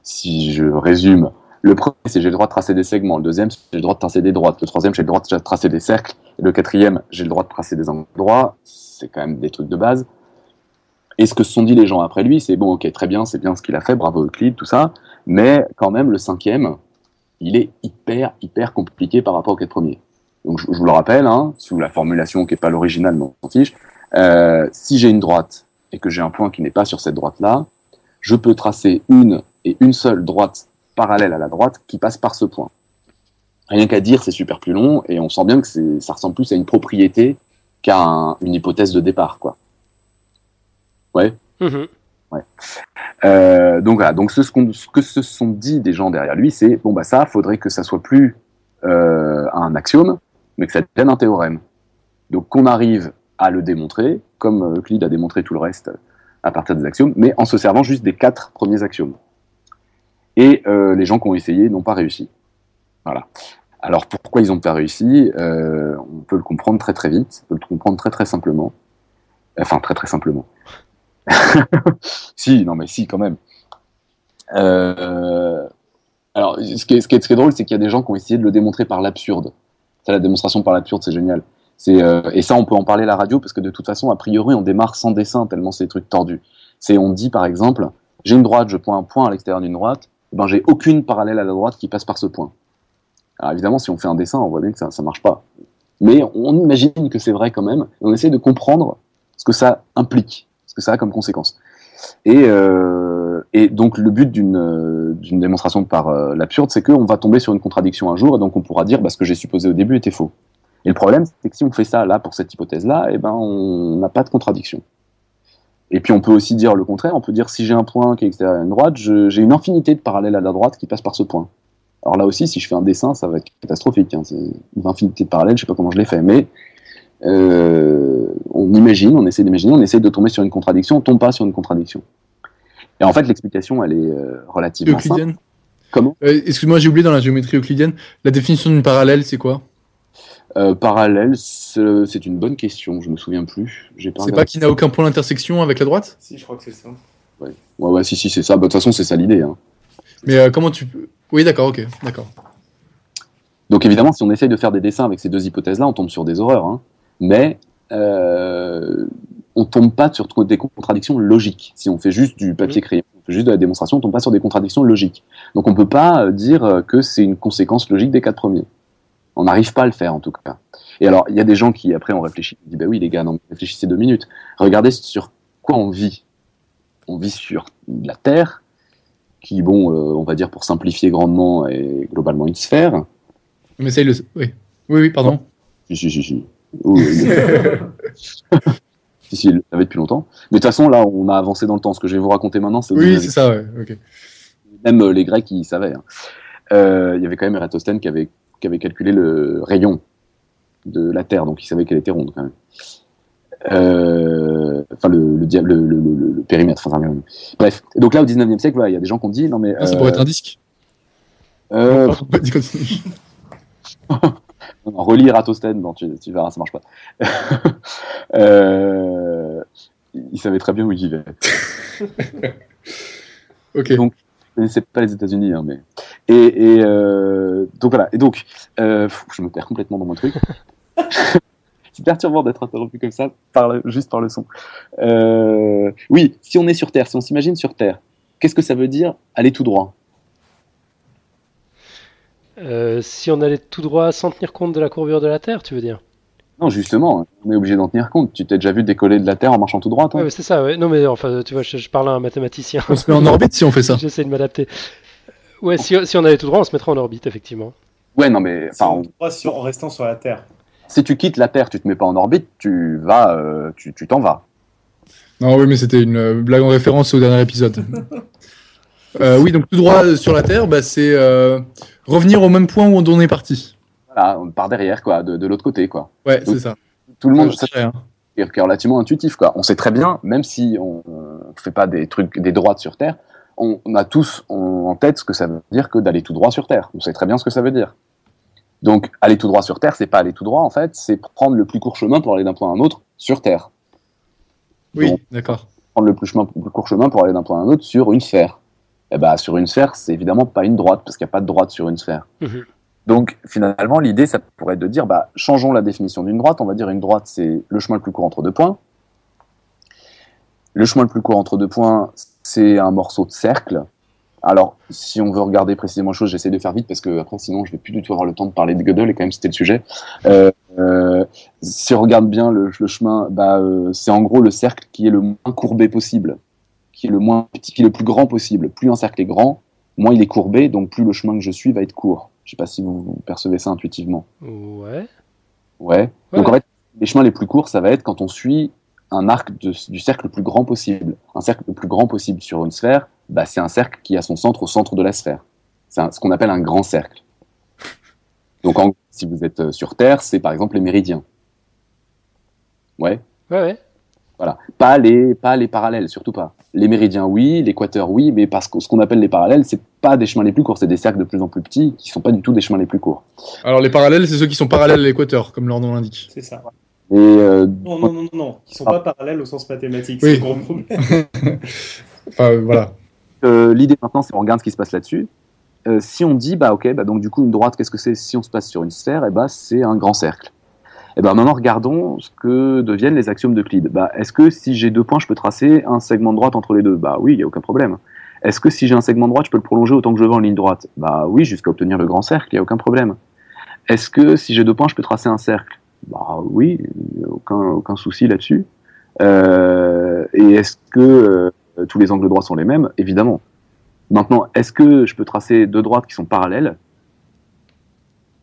si je résume, le premier c'est j'ai le droit de tracer des segments, le deuxième c'est j'ai le droit de tracer des droites, le troisième j'ai le droit de tracer des cercles, et le quatrième j'ai le droit de tracer des angles droits. C'est quand même des trucs de base. Et ce que se sont dit les gens après lui, c'est bon, ok, très bien, c'est bien ce qu'il a fait, bravo Euclide, tout ça, mais quand même le cinquième, il est hyper hyper compliqué par rapport aux quatre premiers. Donc je, vous le rappelle, hein, sous la formulation qui n'est pas l'original, mais fiche. Euh, si j'ai une droite et que j'ai un point qui n'est pas sur cette droite-là, je peux tracer une et une seule droite parallèle à la droite qui passe par ce point. Rien qu'à dire, c'est super plus long et on sent bien que ça ressemble plus à une propriété qu'à un- une hypothèse de départ, quoi. Mhm. Euh, donc voilà, donc ce, que se sont dit des gens derrière lui, c'est bon bah ça, faudrait que ça soit plus euh, un axiome, mais que ça devienne un théorème. Donc qu'on arrive à le démontrer, comme euh, Euclide a démontré tout le reste à partir des axiomes, mais en se servant juste des quatre premiers axiomes. Et euh, les gens qui ont essayé n'ont pas réussi. Voilà. Alors pourquoi ils n'ont pas réussi On peut le comprendre très très vite, on peut le comprendre très très simplement. Enfin très très simplement. si, non mais si quand même. Euh, alors, ce qui est, est drôle, c'est qu'il y a des gens qui ont essayé de le démontrer par l'absurde. Ça, la démonstration par l'absurde, c'est génial. C'est euh, et ça, on peut en parler à la radio parce que de toute façon, a priori, on démarre sans dessin tellement c'est des trucs tordus. C'est on dit par exemple, j'ai une droite, je pointe un point à l'extérieur d'une droite, eh ben j'ai aucune parallèle à la droite qui passe par ce point. Alors évidemment, si on fait un dessin, on voit bien que ça, ça marche pas. Mais on imagine que c'est vrai quand même. Et on essaie de comprendre ce que ça implique, que ça a comme conséquence. Et, euh, et donc le but d'une euh, démonstration par euh, l'absurde, c'est qu'on va tomber sur une contradiction un jour, et donc on pourra dire bah, ce que j'ai supposé au début était faux. Et le problème, c'est que si on fait ça là pour cette hypothèse-là, eh ben on n'a pas de contradiction. Et puis on peut aussi dire le contraire, on peut dire si j'ai un point qui est extérieur à une droite, j'ai une infinité de parallèles à la droite qui passent par ce point. Alors là aussi, si je fais un dessin, ça va être catastrophique. Hein. C'est une infinité de parallèles, je sais pas comment je l'ai fait, mais euh, on imagine, on essaie d'imaginer, on essaie de tomber sur une contradiction, on tombe pas sur une contradiction. Et en fait, l'explication, elle est euh, relativement simple. Euclidienne Comment? Euh, Excuse-moi, j'ai oublié dans la géométrie euclidienne, la définition d'une parallèle, c'est quoi? Euh, parallèle, c'est une bonne question, je me souviens plus. Pas C'est pas regardé. qu'il n'a aucun point d'intersection avec la droite? Si, je crois que c'est ça. Ouais, ouais, si, si, c'est ça. Bah, De toute façon, c'est ça l'idée. Hein. Mais euh, comment tu peux... Oui, d'accord, ok, d'accord. Donc évidemment, si on essaye de faire des dessins avec ces deux hypothèses-là, on tombe sur des horreurs. Hein. Mais euh, on tombe pas sur des contradictions logiques. Si on fait juste du papier crayon, on fait juste de la démonstration, on tombe pas sur des contradictions logiques. Donc on peut pas euh, dire euh, que c'est une conséquence logique des quatre premiers. On n'arrive pas à le faire en tout cas. Et alors, il y a des gens qui après ont réfléchi, ils disent bah oui les gars, non, réfléchissez deux minutes. Regardez sur quoi on vit. On vit sur la Terre, qui bon, euh, on va dire pour simplifier grandement, est globalement une sphère. Mais il le... Oui, oui, oui pardon. Si, si, si, si. Oui, oui. si, si, il le savait depuis longtemps. Mais de toute façon, là, on a avancé dans le temps. Ce que je vais vous raconter maintenant, c'est Oui, 19e c'est ça, ouais, même euh, les Grecs, ils savaient. hein. Euh, il y avait quand même Eratosthène qui avait, qui avait calculé le rayon de la Terre, donc il savait qu'elle était ronde quand même. Euh, Enfin, le, le, dia- le, le, le- le périmètre. Enfin, bref. Donc là, au 19e siècle, voilà, il y a des gens qui ont dit non, mais. Ah, ça euh, pourrait être un disque. euh. Non, relis Eratosthène, non, tu, tu verras, ça marche pas. euh, il savait très bien où il vivait. Ok. Donc, Je connaissais pas les États-Unis, hein, mais et, et euh, donc voilà. Et donc, euh, je me perds complètement dans mon truc. C'est perturbant d'être interrompu comme ça, par le- juste par le son. Oui, si on est sur Terre, si on s'imagine sur Terre, qu'est-ce que ça veut dire? Aller tout droit Euh, si on allait tout droit sans tenir compte de la courbure de la Terre, tu veux dire? Non, justement, on est obligé d'en tenir compte. Tu t'es déjà vu décoller de la Terre en marchant tout droit, toi? Ouais, c'est ça, ouais. Non, mais enfin, tu vois, je, je parle à un mathématicien. On se met en orbite si on fait ça. J'essaie de m'adapter. Ouais, si, si on allait tout droit, on se mettrait en orbite, effectivement. Ouais, non, mais Si on on- croit sur- en restant sur la Terre. si tu quittes la Terre, tu te mets pas en orbite, tu vas, euh, tu t'en vas. Non, oui, mais c'était une euh, blague en référence au dernier épisode. Euh, oui, donc tout droit sur la Terre, bah, c'est euh, revenir au même point où on est parti. Voilà, on part derrière, quoi, de, de l'autre côté, quoi. Ouais, c'est ça. Tout le monde, dirais, hein. est relativement intuitif, quoi. On sait très bien, même si on, on fait pas des trucs, des droites sur Terre, on, on a tous en, tête ce que ça veut dire que d'aller tout droit sur Terre. On sait très bien ce que ça veut dire. Donc, aller tout droit sur Terre, c'est pas aller tout droit, en fait, c'est prendre le plus court chemin pour aller d'un point à un autre sur Terre. Oui, d'accord. Prendre le plus, chemin, le plus court chemin pour aller d'un point à un autre sur une sphère. Et ben, sur une sphère, c'est évidemment pas une droite, parce qu'il n'y a pas de droite sur une sphère. Mhm. Donc, finalement, l'idée, ça pourrait être de dire, bah, changeons la définition d'une droite. On va dire une droite, c'est le chemin le plus court entre deux points. Le chemin le plus court entre deux points, c'est un morceau de cercle. Alors, si on veut regarder précisément les choses, j'essaie de faire vite parce que après, sinon, je vais plus du tout avoir le temps de parler de Gödel et quand même, c'était le sujet. Euh, euh, si on regarde bien le, le chemin, bah, euh, c'est en gros le cercle qui est le moins courbé possible, qui est le moins petit, qui est le plus grand possible. Plus un cercle est grand, moins il est courbé, donc plus le chemin que je suis va être court. Je sais pas si vous, vous percevez ça intuitivement. Ouais. Ouais. Ouais. Donc en fait, les chemins les plus courts, ça va être quand on suit un arc de- du cercle le plus grand possible. Un cercle le plus grand possible sur une sphère, bah, c'est un cercle qui a son centre au centre de la sphère. C'est ce qu'on appelle un grand cercle. Donc en, si vous êtes euh, sur Terre, c'est par exemple les méridiens. Ouais. Ouais, ouais. Voilà. Pas les, pas les parallèles, surtout pas. Les méridiens, oui, l'équateur, oui, mais parce que ce qu'on appelle les parallèles, c'est pas des chemins les plus courts, c'est des cercles de plus en plus petits qui sont pas du tout des chemins les plus courts. Alors les parallèles, c'est ceux qui sont parallèles à l'équateur, comme leur nom l'indique. C'est ça. Et euh, Non, non, non, non, non. Qui sont pas parallèles au sens mathématique. Oui. C'est le gros problème. Enfin, euh, voilà. Euh, L'idée maintenant, c'est on regarde ce qui se passe là-dessus. Euh, si on dit, bah ok, bah donc du coup une droite, qu'est-ce que c'est? Si on se passe sur une sphère, et bah c'est un grand cercle. Et ben maintenant regardons ce que deviennent les axiomes d'Euclide. Bah est-ce que si j'ai deux points, je peux tracer un segment de droite entre les deux? Bah oui, il y a aucun problème. Est-ce que si j'ai un segment de droite, je peux le prolonger autant que je veux en ligne droite? Bah oui, jusqu'à obtenir le grand cercle, il y a aucun problème. Est-ce que si j'ai deux points, je peux tracer un cercle? Bah oui, aucun aucun souci là-dessus. Euh, et est-ce que euh, tous les angles droits sont les mêmes? Évidemment. Maintenant, est-ce que je peux tracer deux droites qui sont parallèles?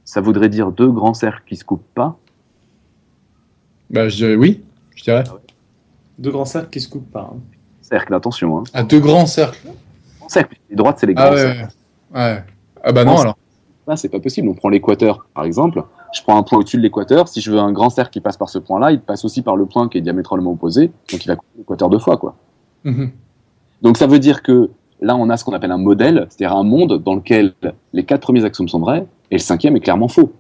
Ça voudrait dire deux grands cercles qui se coupent pas? Bah, je dirais oui, je dirais. Deux grands cercles qui se coupent pas. hein. Cercles, attention. Hein. À deux grands cercles. Cercles, les droites, c'est les grands Ah ouais, cercles. ouais. ouais. Ah bah non Non, alors. Là, c'est pas possible. On prend l'équateur, par exemple. Je prends un point au-dessus de l'équateur. Si je veux un grand cercle qui passe par ce point-là, il passe aussi par le point qui est diamétralement opposé. Donc, il va couper l'équateur deux fois, quoi. Mhm. Donc, ça veut dire que là, on a ce qu'on appelle un modèle, c'est-à-dire un monde dans lequel les quatre premiers axiomes sont vrais et le cinquième est clairement faux.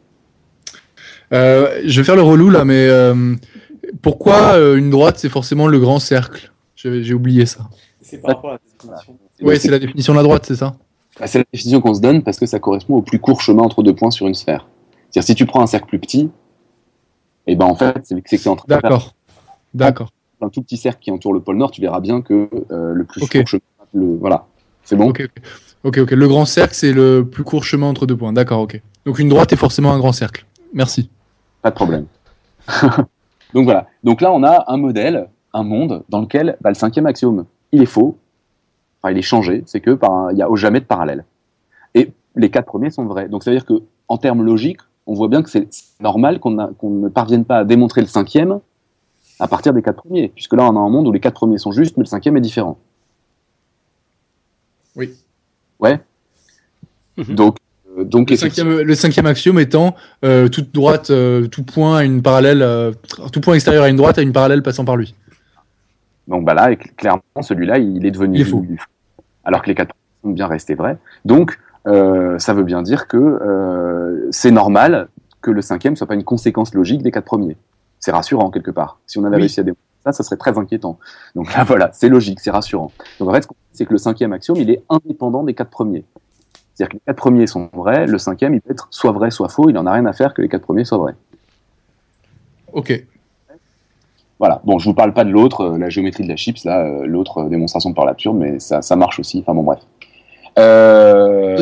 Euh, je vais faire le relou là, mais euh, pourquoi euh, une droite c'est forcément le grand cercle? J'ai oublié ça. C'est par rapport à la définition. Oui, c'est la définition de la droite, c'est ça? Bah, c'est la définition qu'on se donne parce que ça correspond au plus court chemin entre deux points sur une sphère. C'est-à-dire, si tu prends un cercle plus petit, et ben en fait, c'est que c'est en train D'accord. D'accord. un tout petit cercle qui entoure le pôle Nord, tu verras bien que euh, le plus court chemin, le, voilà, c'est bon? Ok, ok. Ok, ok. Le grand cercle, c'est le plus court chemin entre deux points. D'accord, ok. Donc une droite est forcément un grand cercle. Merci. Pas de problème. Donc voilà. Donc là, on a un modèle, un monde dans lequel bah, le cinquième axiome, il est faux. Enfin, il est changé. C'est que par il y a au jamais de parallèle. Et les quatre premiers sont vrais. Donc ça veut dire que en termes logiques, on voit bien que c'est normal qu'on a- qu'on ne parvienne pas à démontrer le cinquième à partir des quatre premiers, puisque là, on a un monde où les quatre premiers sont justes, mais le cinquième est différent. Oui. Ouais. Mhm. Donc, donc Le cinquième, le cinquième axiome étant euh, toute droite, euh, tout point a une parallèle, euh, tout point extérieur à une droite a une parallèle passant par lui. Donc bah là, cl- clairement, celui-là, il est devenu Il est faux. Alors que les quatre sont bien restés vrais. Donc, ça veut bien dire que c'est normal que le cinquième soit pas une conséquence logique des quatre premiers. C'est rassurant quelque part. Si on avait Oui. réussi à démontrer ça, ça serait très inquiétant. Donc là, voilà, c'est logique, c'est rassurant. Donc en fait, ce qu'on dit, c'est que le cinquième axiome, il est indépendant des quatre premiers. C'est-à-dire que les quatre premiers sont vrais, le cinquième, il peut être soit vrai, soit faux. Il en a rien à faire que les quatre premiers soient vrais. Ok. Voilà. Bon, je vous parle pas de l'autre, euh, la géométrie de la chips, là, euh, l'autre euh, démonstration par l'absurde, mais ça, ça marche aussi. Enfin bon, bref. Euh.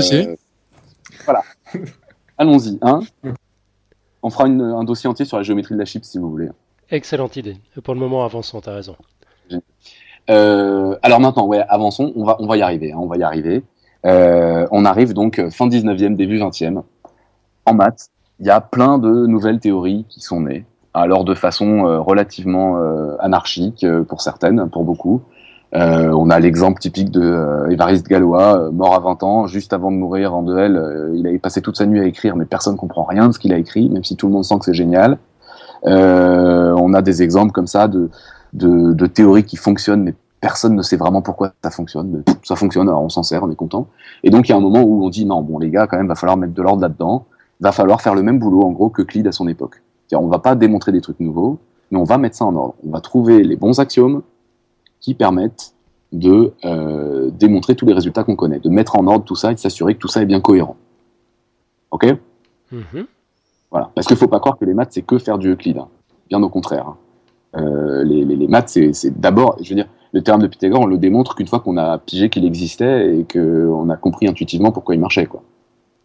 Voilà. Allons-y. Hein on fera une- un dossier entier sur la géométrie de la chip si vous voulez. Excellente idée. Pour le moment, avançons, t'as raison. Euh, alors maintenant, ouais, avançons, on va, on va y arriver, hein, on va y arriver. Euh, on arrive donc euh, fin 19e, début 20e. En maths, il y a plein de nouvelles théories qui sont nées, alors de façon euh, relativement anarchique pour certaines, pour beaucoup. On a l'exemple typique de Évariste Galois, mort à 20 ans, juste avant de mourir en duel, il avait passé toute sa nuit à écrire, mais personne comprend rien de ce qu'il a écrit, même si tout le monde sent que c'est génial. On a des exemples comme ça de, de, de théories qui fonctionnent, mais personne ne sait vraiment pourquoi ça fonctionne. Mais ça fonctionne, alors on s'en sert, on est content. Et donc il y a un moment où on dit non, bon les gars, quand même, va falloir mettre de l'ordre là-dedans. Va falloir faire le même boulot en gros que Euclide à son époque. C'est-à-dire, on va pas démontrer des trucs nouveaux, mais on va mettre ça en ordre. On va trouver les bons axiomes qui permettent de euh, démontrer tous les résultats qu'on connaît, de mettre en ordre tout ça et de s'assurer que tout ça est bien cohérent. Ok? Mhm. voilà. Parce qu'il faut pas croire que les maths, c'est que faire du Euclide. hein. Bien au contraire. hein. Euh, les, les- les maths, c'est c'est d'abord, je veux dire, le théorème de Pythagore, on le démontre qu'une fois qu'on a pigé qu'il existait et qu'on a compris intuitivement pourquoi il marchait.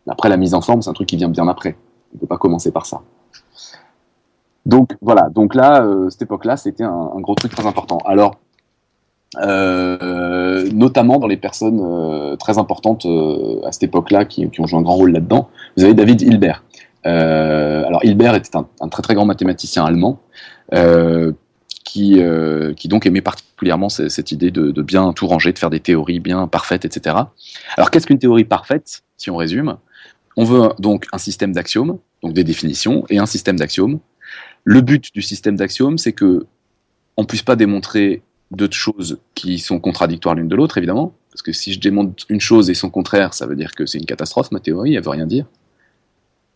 Après, la mise en forme, c'est un truc qui vient bien après. On ne peut pas commencer par ça. Donc voilà, donc là, euh, cette époque-là, c'était un, gros truc très important. Alors, euh, notamment dans les personnes euh, très importantes à cette époque-là qui, ont joué un grand rôle là-dedans, vous avez David Hilbert. Alors Hilbert était un, très très grand mathématicien allemand qui, euh, qui donc aimait particulièrement ce- cette idée de, bien tout ranger, de faire des théories bien parfaites, etc. Alors qu'est-ce qu'une théorie parfaite, si on résume? On veut donc un système d'axiomes, donc des définitions, et un système d'axiomes. Le but du système d'axiomes, c'est que on puisse pas démontrer deux choses qui sont contradictoires l'une de l'autre, évidemment, parce que si je démontre une chose et son contraire, ça veut dire que c'est une catastrophe, ma théorie, elle veut rien dire.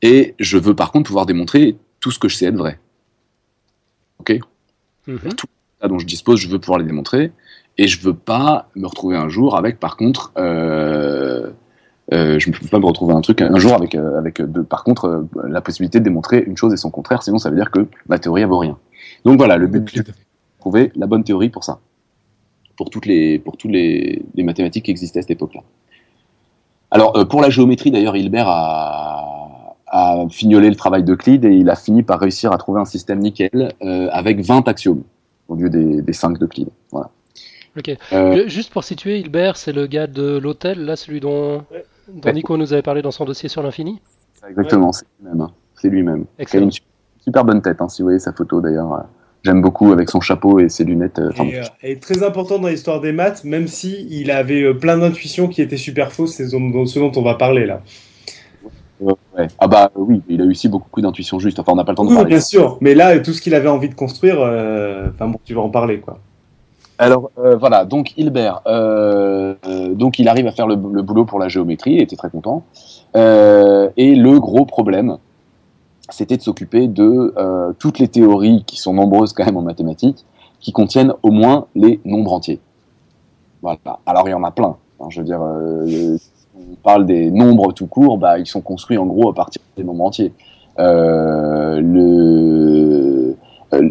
Et je veux par contre pouvoir démontrer tout ce que je sais être vrai. Ok? Mhm. Là dont je dispose, je veux pouvoir les démontrer, et je veux pas me retrouver un jour avec, par contre, euh, euh, je ne peux pas me retrouver un truc un jour avec, euh, avec de, par contre, la possibilité de démontrer une chose et son contraire, sinon ça veut dire que ma théorie elle vaut rien. Donc voilà, le but, c'est de trouver la bonne théorie pour ça, pour toutes les, pour tous les, les mathématiques qui existaient à cette époque-là. Alors pour la géométrie, d'ailleurs, Hilbert a, a fignolé le travail d'Euclide et il a fini par réussir à trouver un système nickel euh, avec 20 axiomes au lieu des, des 5 d'Euclide. Voilà. Ok. Euh, Ju- Juste pour situer, Hilbert, c'est le gars de l'hôtel, là, celui dont, dont Ouais. Nico nous avait parlé dans son dossier sur l'infini? Exactement, c'est lui-même. hein. C'est lui-même. Il a une su- super bonne tête, hein, si vous voyez sa photo d'ailleurs. J'aime beaucoup avec son chapeau et ses lunettes. euh, Et, euh, et très important dans l'histoire des maths, même si il avait euh, plein d'intuitions qui étaient super fausses, c'est ce dont on va parler là. Ouais. Ah bah oui, il a eu aussi beaucoup d'intuitions justes. Enfin, on n'a pas le temps de Oui, parler. bien sûr, mais là, tout ce qu'il avait envie de construire, euh, enfin bon, tu vas en parler quoi. Alors euh, voilà, donc Hilbert, euh, euh, donc il arrive à faire le, le boulot pour la géométrie, il était très content. Euh, et le gros problème, c'était de s'occuper de euh, toutes les théories qui sont nombreuses quand même en mathématiques, qui contiennent au moins les nombres entiers. Voilà. Alors il y en a plein. hein, je veux dire, euh, on parle des nombres tout court, bah ils sont construits en gros à partir des nombres entiers. Euh, le euh,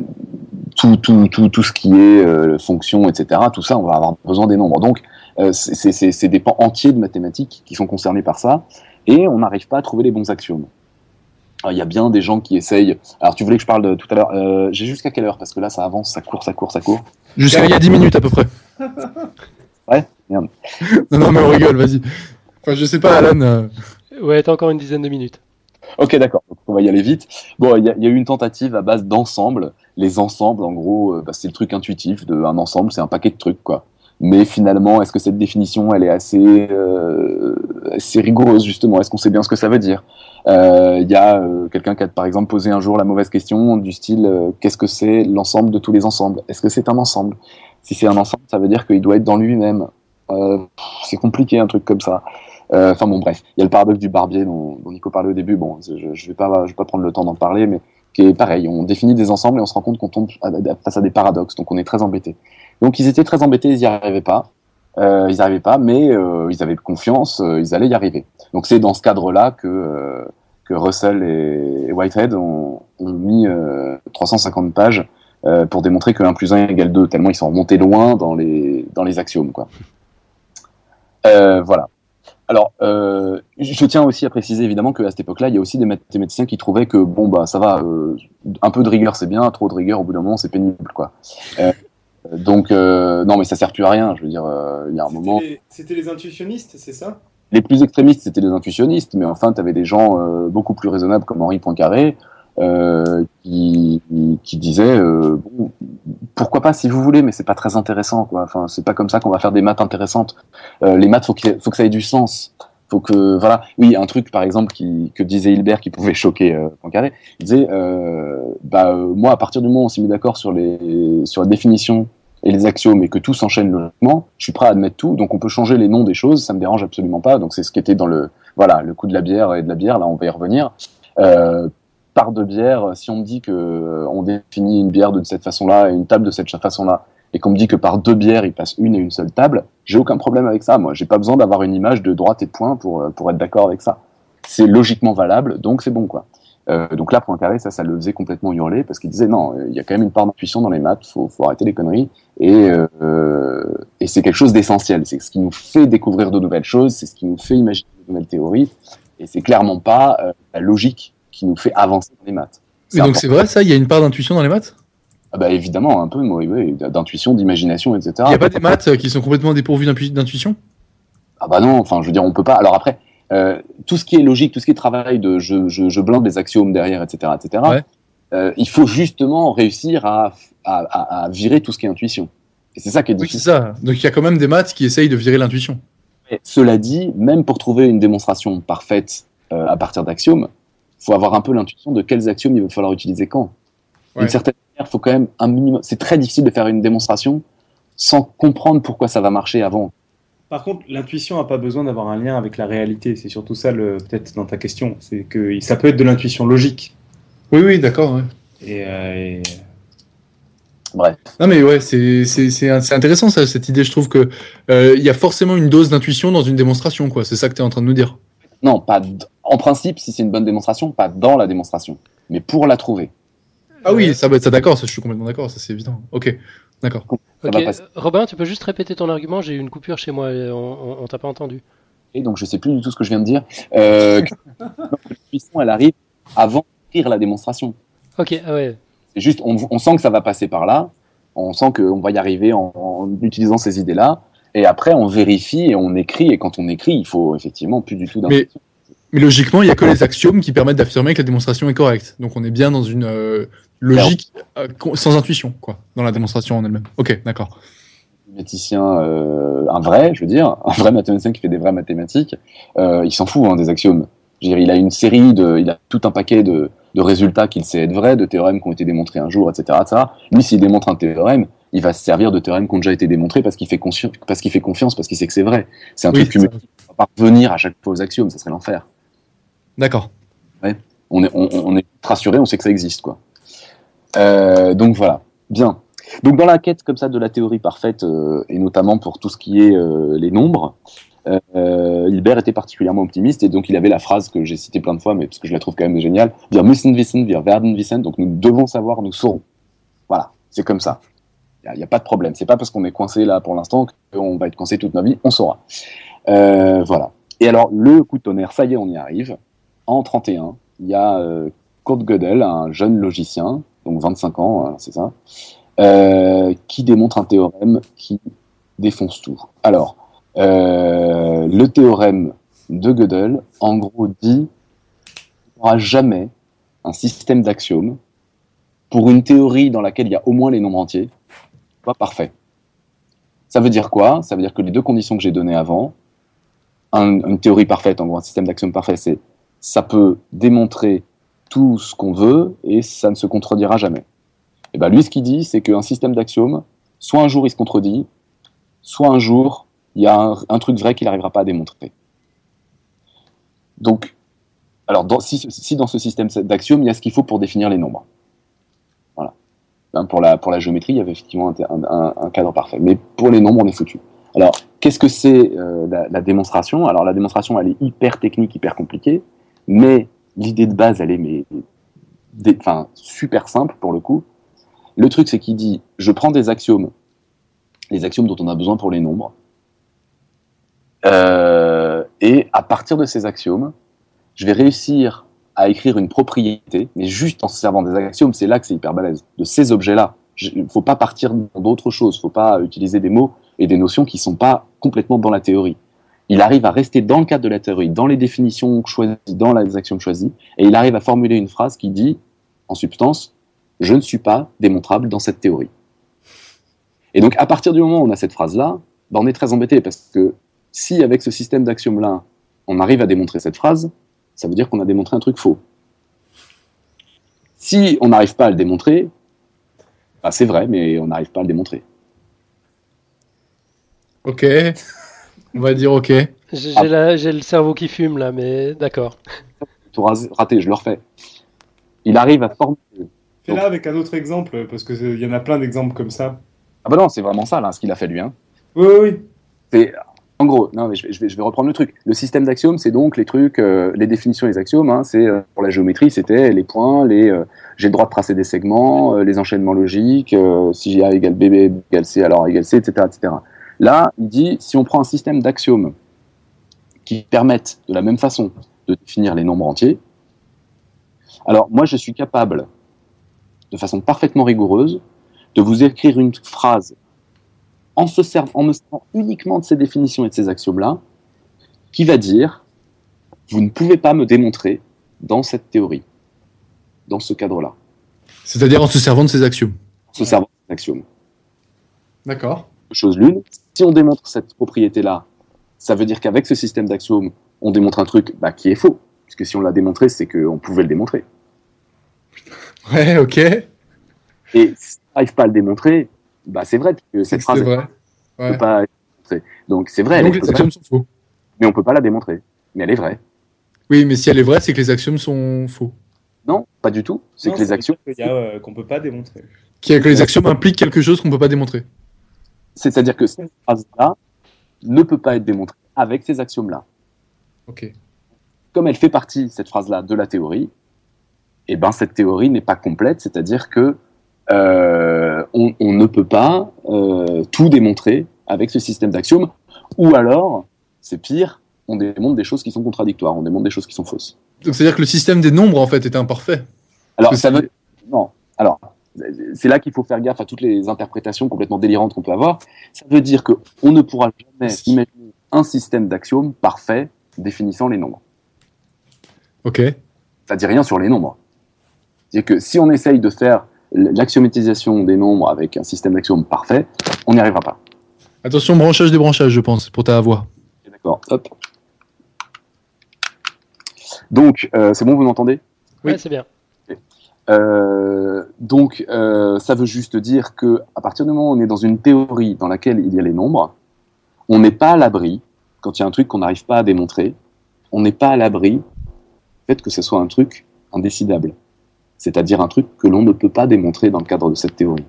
tout, tout, tout, tout ce qui est euh, fonction, etc., tout ça, on va avoir besoin des nombres. Donc, euh, c'est- des pans entiers de mathématiques qui sont concernés par ça, et on n'arrive pas à trouver les bons axiomes. Il y a bien des gens qui essayent. Alors, tu voulais que je parle de tout à l'heure. Euh, J'ai jusqu'à quelle heure? Parce que là, ça avance, ça court, ça court, ça court. Jusqu'à il y a 10 minutes à peu près. Ouais Merde. Non, non, mais on rigole, vas-y. Enfin, je sais pas, Alan. euh, Ouais, t'as encore une dizaine de minutes. Ok, d'accord. On va y aller vite. Bon, il y, a- il y a eu une tentative à base d'ensemble. Les ensembles, en gros, euh, bah, c'est le truc intuitif de un ensemble, c'est un paquet de trucs, quoi. Mais finalement, est-ce que cette définition, elle est assez, euh, assez rigoureuse justement? Est-ce qu'on sait bien ce que ça veut dire? Euh, Il y a euh, quelqu'un qui a par exemple posé un jour la mauvaise question du style euh, qu'est-ce que c'est l'ensemble de tous les ensembles? Est-ce que c'est un ensemble? Si c'est un ensemble, ça veut dire qu'il doit être dans lui-même. Euh, c'est compliqué un truc comme ça. Euh, Enfin bon, bref, il y a le paradoxe du barbier dont, dont Nico parlait au début. Bon, je, je vais pas, vais pas prendre le temps d'en parler, mais qui est pareil. On définit des ensembles et on se rend compte qu'on tombe face à des paradoxes, donc on est très embêté. Donc ils étaient très embêtés, ils y arrivaient pas. Euh, ils n'y arrivaient pas, mais euh, ils avaient confiance, euh, ils allaient y arriver. Donc c'est dans ce cadre-là que euh, que Russell et Whitehead ont, ont mis euh, 350 pages euh, pour démontrer que 1 plus 1 égale 2, tellement ils sont remontés loin dans les dans les axiomes, quoi. Voilà. Alors, euh, je tiens aussi à préciser évidemment qu'à cette époque-là, il y a aussi des mathématiciens qui trouvaient que bon bah ça va, euh, un peu de rigueur c'est bien, trop de rigueur au bout d'un moment c'est pénible quoi. Euh, donc non mais ça sert plus à rien. Je veux dire, il y a un moment. C'était les- intuitionnistes, c'est ça? Les plus extrémistes c'était les intuitionnistes, mais enfin tu avais des gens beaucoup plus raisonnables comme Henri Poincaré qui, qui disaient bon, pourquoi pas si vous voulez, mais c'est pas très intéressant quoi. Enfin c'est pas comme ça qu'on va faire des maths intéressantes. Euh, les maths faut faut que ça ait du sens. Faut que voilà, oui un truc par exemple qui, que disait Hilbert qui pouvait choquer euh, Poincaré, il disait euh, bah euh, moi à partir du moment où on s'est mis d'accord sur les sur la définition et les axiomes et que tout s'enchaîne logiquement, je suis prêt à admettre tout. Donc on peut changer les noms des choses, ça me dérange absolument pas. Donc c'est ce qui était dans le voilà le coup de la bière et de la bière. Là on va y revenir. Euh, part de bière, si on me dit que euh, on définit une bière de cette façon-là et une table de cette façon-là, et qu'on me dit que par deux bières il passe une et une seule table, j'ai aucun problème avec ça. Moi, j'ai pas besoin d'avoir une image de droite et de point pour euh, pour être d'accord avec ça. C'est logiquement valable, donc c'est bon quoi. Euh, donc là, Poincaré, ça, ça le faisait complètement hurler parce qu'il disait non, euh, il y a quand même une part d'intuition dans les maths, faut, faut arrêter les conneries. Et, euh, et c'est quelque chose d'essentiel. C'est ce qui nous fait découvrir de nouvelles choses, c'est ce qui nous fait imaginer de nouvelles théories. Et c'est clairement pas euh, la logique qui nous fait avancer dans les maths. Mais donc c'est vrai ça, il y a une part d'intuition dans les maths? Ah bah évidemment, un peu, oui, d'intuition, d'imagination, etc. Il n'y a pas des maths euh, qui sont complètement dépourvues d'intu- d'intuition? Ah bah non, enfin, je veux dire, on peut pas. Alors après, euh, tout ce qui est logique, tout ce qui est travail de je, je, je blinde les axiomes derrière, etc., etc. Ouais. euh, il faut justement réussir à, à, à, à virer tout ce qui est intuition. Et c'est ça qui est Oui, c'est difficile. ça. Donc il y a quand même des maths qui essayent de virer l'intuition. Cela dit, même pour trouver une démonstration parfaite euh, à partir d'axiomes, faut avoir un peu l'intuition de quels axiomes il va falloir utiliser quand. Ouais. D'une certaine manière, faut quand même un minimum. C'est très difficile de faire une démonstration sans comprendre pourquoi ça va marcher avant. Par contre, l'intuition n'a pas besoin d'avoir un lien avec la réalité. C'est surtout ça, le- peut-être dans ta question. C'est que ça peut être de l'intuition logique. Oui, oui, d'accord. ouais. Et, euh, et- Bref. Non mais ouais, c'est c'est c'est c'est intéressant ça, cette idée. Je trouve que euh, il y a forcément une dose d'intuition dans une démonstration, quoi. C'est ça que tu es en train de nous dire. Non, pas d- en principe, si c'est une bonne démonstration, pas dans la démonstration, mais pour la trouver. Ah oui, ça, ça d'accord, ça je suis complètement d'accord, ça c'est évident. Ok, d'accord. Ça Ok, va passer. Robin, tu peux juste répéter ton argument J'ai eu une coupure chez moi, et on, on, on t'a pas entendu. Et donc, je sais plus du tout ce que je viens de dire. Euh, que l'intuition, elle arrive avant d'écrire la démonstration. Ok, ah ouais. C'est juste, on, on sent que ça va passer par là, on sent qu'on va y arriver en, en utilisant ces idées-là, et après on vérifie et on écrit, et quand on écrit, il faut effectivement plus du tout d'intuition. Mais logiquement, il y a que les axiomes qui permettent d'affirmer que la démonstration est correcte. Donc on est bien dans une euh, logique euh, sans intuition, quoi, dans la démonstration en elle-même. Ok, d'accord. mathématicien, euh, un vrai, je veux dire, un vrai mathématicien qui fait des vraies mathématiques, il s'en fout hein, des axiomes. Dire, il a une série de, il a tout un paquet de, de résultats qu'il sait être vrais, de théorèmes qui ont été démontrés un jour, etc., etc. Lui, s'il démontre un théorème, il va se servir de théorèmes qui ont déjà été démontrés parce qu'il fait, parce qu'il fait confiance, parce qu'il sait que c'est vrai. C'est un Oui, truc. On va pas revenir à chaque fois aux axiomes, ça serait l'enfer. D'accord. On est, on, on rassuré, on sait que ça existe, quoi. Euh, donc voilà, bien. Donc dans la quête comme ça de la théorie parfaite, euh, et notamment pour tout ce qui est euh, les nombres, Hilbert était particulièrement optimiste et donc il avait la phrase que j'ai citée plein de fois, mais parce que je la trouve quand même géniale, wir müssen wissen, wir werden wissen, donc nous devons savoir, nous saurons. Voilà, c'est comme ça. Il n'y a, pas de problème. C'est pas parce qu'on est coincé là pour l'instant qu'on va être coincé toute notre vie, on saura. Voilà. Et alors, le coup de tonnerre, ça y est, on y arrive. En 31, il y a euh, Kurt Gödel, un jeune logicien, donc 25 ans, c'est ça, euh, qui démontre un théorème qui défonce tout. Alors, euh, le théorème de Gödel, en gros, dit qu'il n'y aura jamais un système d'axiomes pour une théorie dans laquelle il y a au moins les nombres entiers, pas parfait. Ça veut dire quoi? Ça veut dire que les deux conditions que j'ai données avant, un- une théorie parfaite, en gros un système d'axiomes parfait, c'est ça peut démontrer tout ce qu'on veut et ça ne se contredira jamais. Et ben lui, ce qu'il dit, c'est qu'un système d'axiomes, soit un jour il se contredit, soit un jour il y a un, truc vrai qu'il n'arrivera pas à démontrer. Donc, alors si, dans ce système d'axiomes, il y a ce qu'il faut pour définir les nombres. Voilà. Hein, pour, la, pour la géométrie, il y avait effectivement un cadre parfait. Mais pour les nombres, on est foutu. Alors, qu'est-ce que c'est euh, la, la démonstration? Alors, la démonstration, elle est hyper technique, hyper compliquée, mais l'idée de base, elle est mais, enfin, super simple pour le coup. Le truc, c'est qu'il dit, je prends des axiomes, les axiomes dont on a besoin pour les nombres, euh, Et à partir de ces axiomes, je vais réussir à écrire une propriété, mais juste en se servant des axiomes, c'est là que c'est hyper balèze, de ces objets-là. Il ne faut pas partir d'autres choses, il ne faut pas utiliser des mots et des notions qui ne sont pas complètement dans la théorie. Il arrive à rester dans le cadre de la théorie, dans les définitions choisies, dans les axiomes choisis, et il arrive à formuler une phrase qui dit, en substance, je ne suis pas démontrable dans cette théorie. Et donc, à partir du moment où on a cette phrase-là, ben, on est très embêté parce que si, avec ce système d'axiomes-là, on arrive à démontrer cette phrase, ça veut dire qu'on a démontré un truc faux. Si on n'arrive pas à le démontrer, bah, c'est vrai, mais on n'arrive pas à le démontrer. Ok, on va dire ok. J'ai le cerveau qui fume là, mais d'accord. Tout raté, je le refais. Il arrive à former. Fais-la avec un autre exemple, parce qu'il y en a plein d'exemples comme ça. Ah bah non, c'est vraiment ça, là, ce qu'il a fait lui. Hein. Oui, oui, oui. C'est en gros, non, mais je, vais, je, vais, reprendre le truc. Le système d'axiomes, c'est donc les trucs, euh, les définitions des axiomes. Hein, c'est euh, pour la géométrie, c'était les points, les euh, j'ai le droit de tracer des segments, les enchaînements logiques. si A égale B, B égale C, alors A égale C, etc., etc. Là, il dit si on prend un système d'axiomes qui permettent de la même façon de définir les nombres entiers, alors moi, je suis capable, de façon parfaitement rigoureuse, de vous écrire une phrase en, se servant, en me servant uniquement de ces définitions et de ces axiomes-là, qui va dire vous ne pouvez pas me démontrer dans cette théorie, dans ce cadre-là. C'est-à-dire en se servant de ces axiomes. En se servant de ces axiomes. D'accord. Chose l'une, si on démontre cette propriété-là, ça veut dire qu'avec ce système d'axiomes, on démontre un truc bah, qui est faux. Puisque si on l'a démontré, c'est qu'on pouvait le démontrer. Ouais, ok. Et si on n'arrive pas à le démontrer, bah, c'est vrai que cette phrase vrai. peut pas Donc c'est vrai. Donc les axiomes sont faux. Mais on peut pas la démontrer. Mais elle est vraie. Oui, mais si elle est vraie, c'est que les axiomes sont faux. Non, pas du tout. C'est que les axiomes. Euh, qu'on peut pas démontrer. Que les axiomes impliquent quelque chose qu'on peut pas démontrer. C'est-à-dire que cette phrase-là ne peut pas être démontrée avec ces axiomes-là. Ok. Comme elle fait partie, cette phrase-là, de la théorie, eh ben cette théorie n'est pas complète, c'est-à-dire que euh, on, ne peut pas euh, tout démontrer avec ce système d'axiomes, ou alors, c'est pire, on démontre des choses qui sont contradictoires, on démontre des choses qui sont fausses. Donc c'est-à-dire que le système des nombres, en fait, est imparfait Alors, ça veut... Non, alors, c'est là qu'il faut faire gaffe à toutes les interprétations complètement délirantes qu'on peut avoir. Ça veut dire qu'on ne pourra jamais imaginer un système d'axiomes parfait définissant les nombres. Ok. Ça dit rien sur les nombres. C'est que si on essaye de faire l'axiomatisation des nombres avec un système d'axiomes parfait, on n'y arrivera pas. Attention, branchage, débranchage, je pense, pour ta voix. D'accord, hop. Donc, euh, c'est bon, vous m'entendez? Oui, c'est bien. Euh, donc, euh, ça veut juste dire que à partir du moment où on est dans une théorie dans laquelle il y a les nombres, on n'est pas à l'abri, quand il y a un truc qu'on n'arrive pas à démontrer, on n'est pas à l'abri du fait que ce soit un truc indécidable c'est-à-dire un truc que l'on ne peut pas démontrer dans le cadre de cette théorie.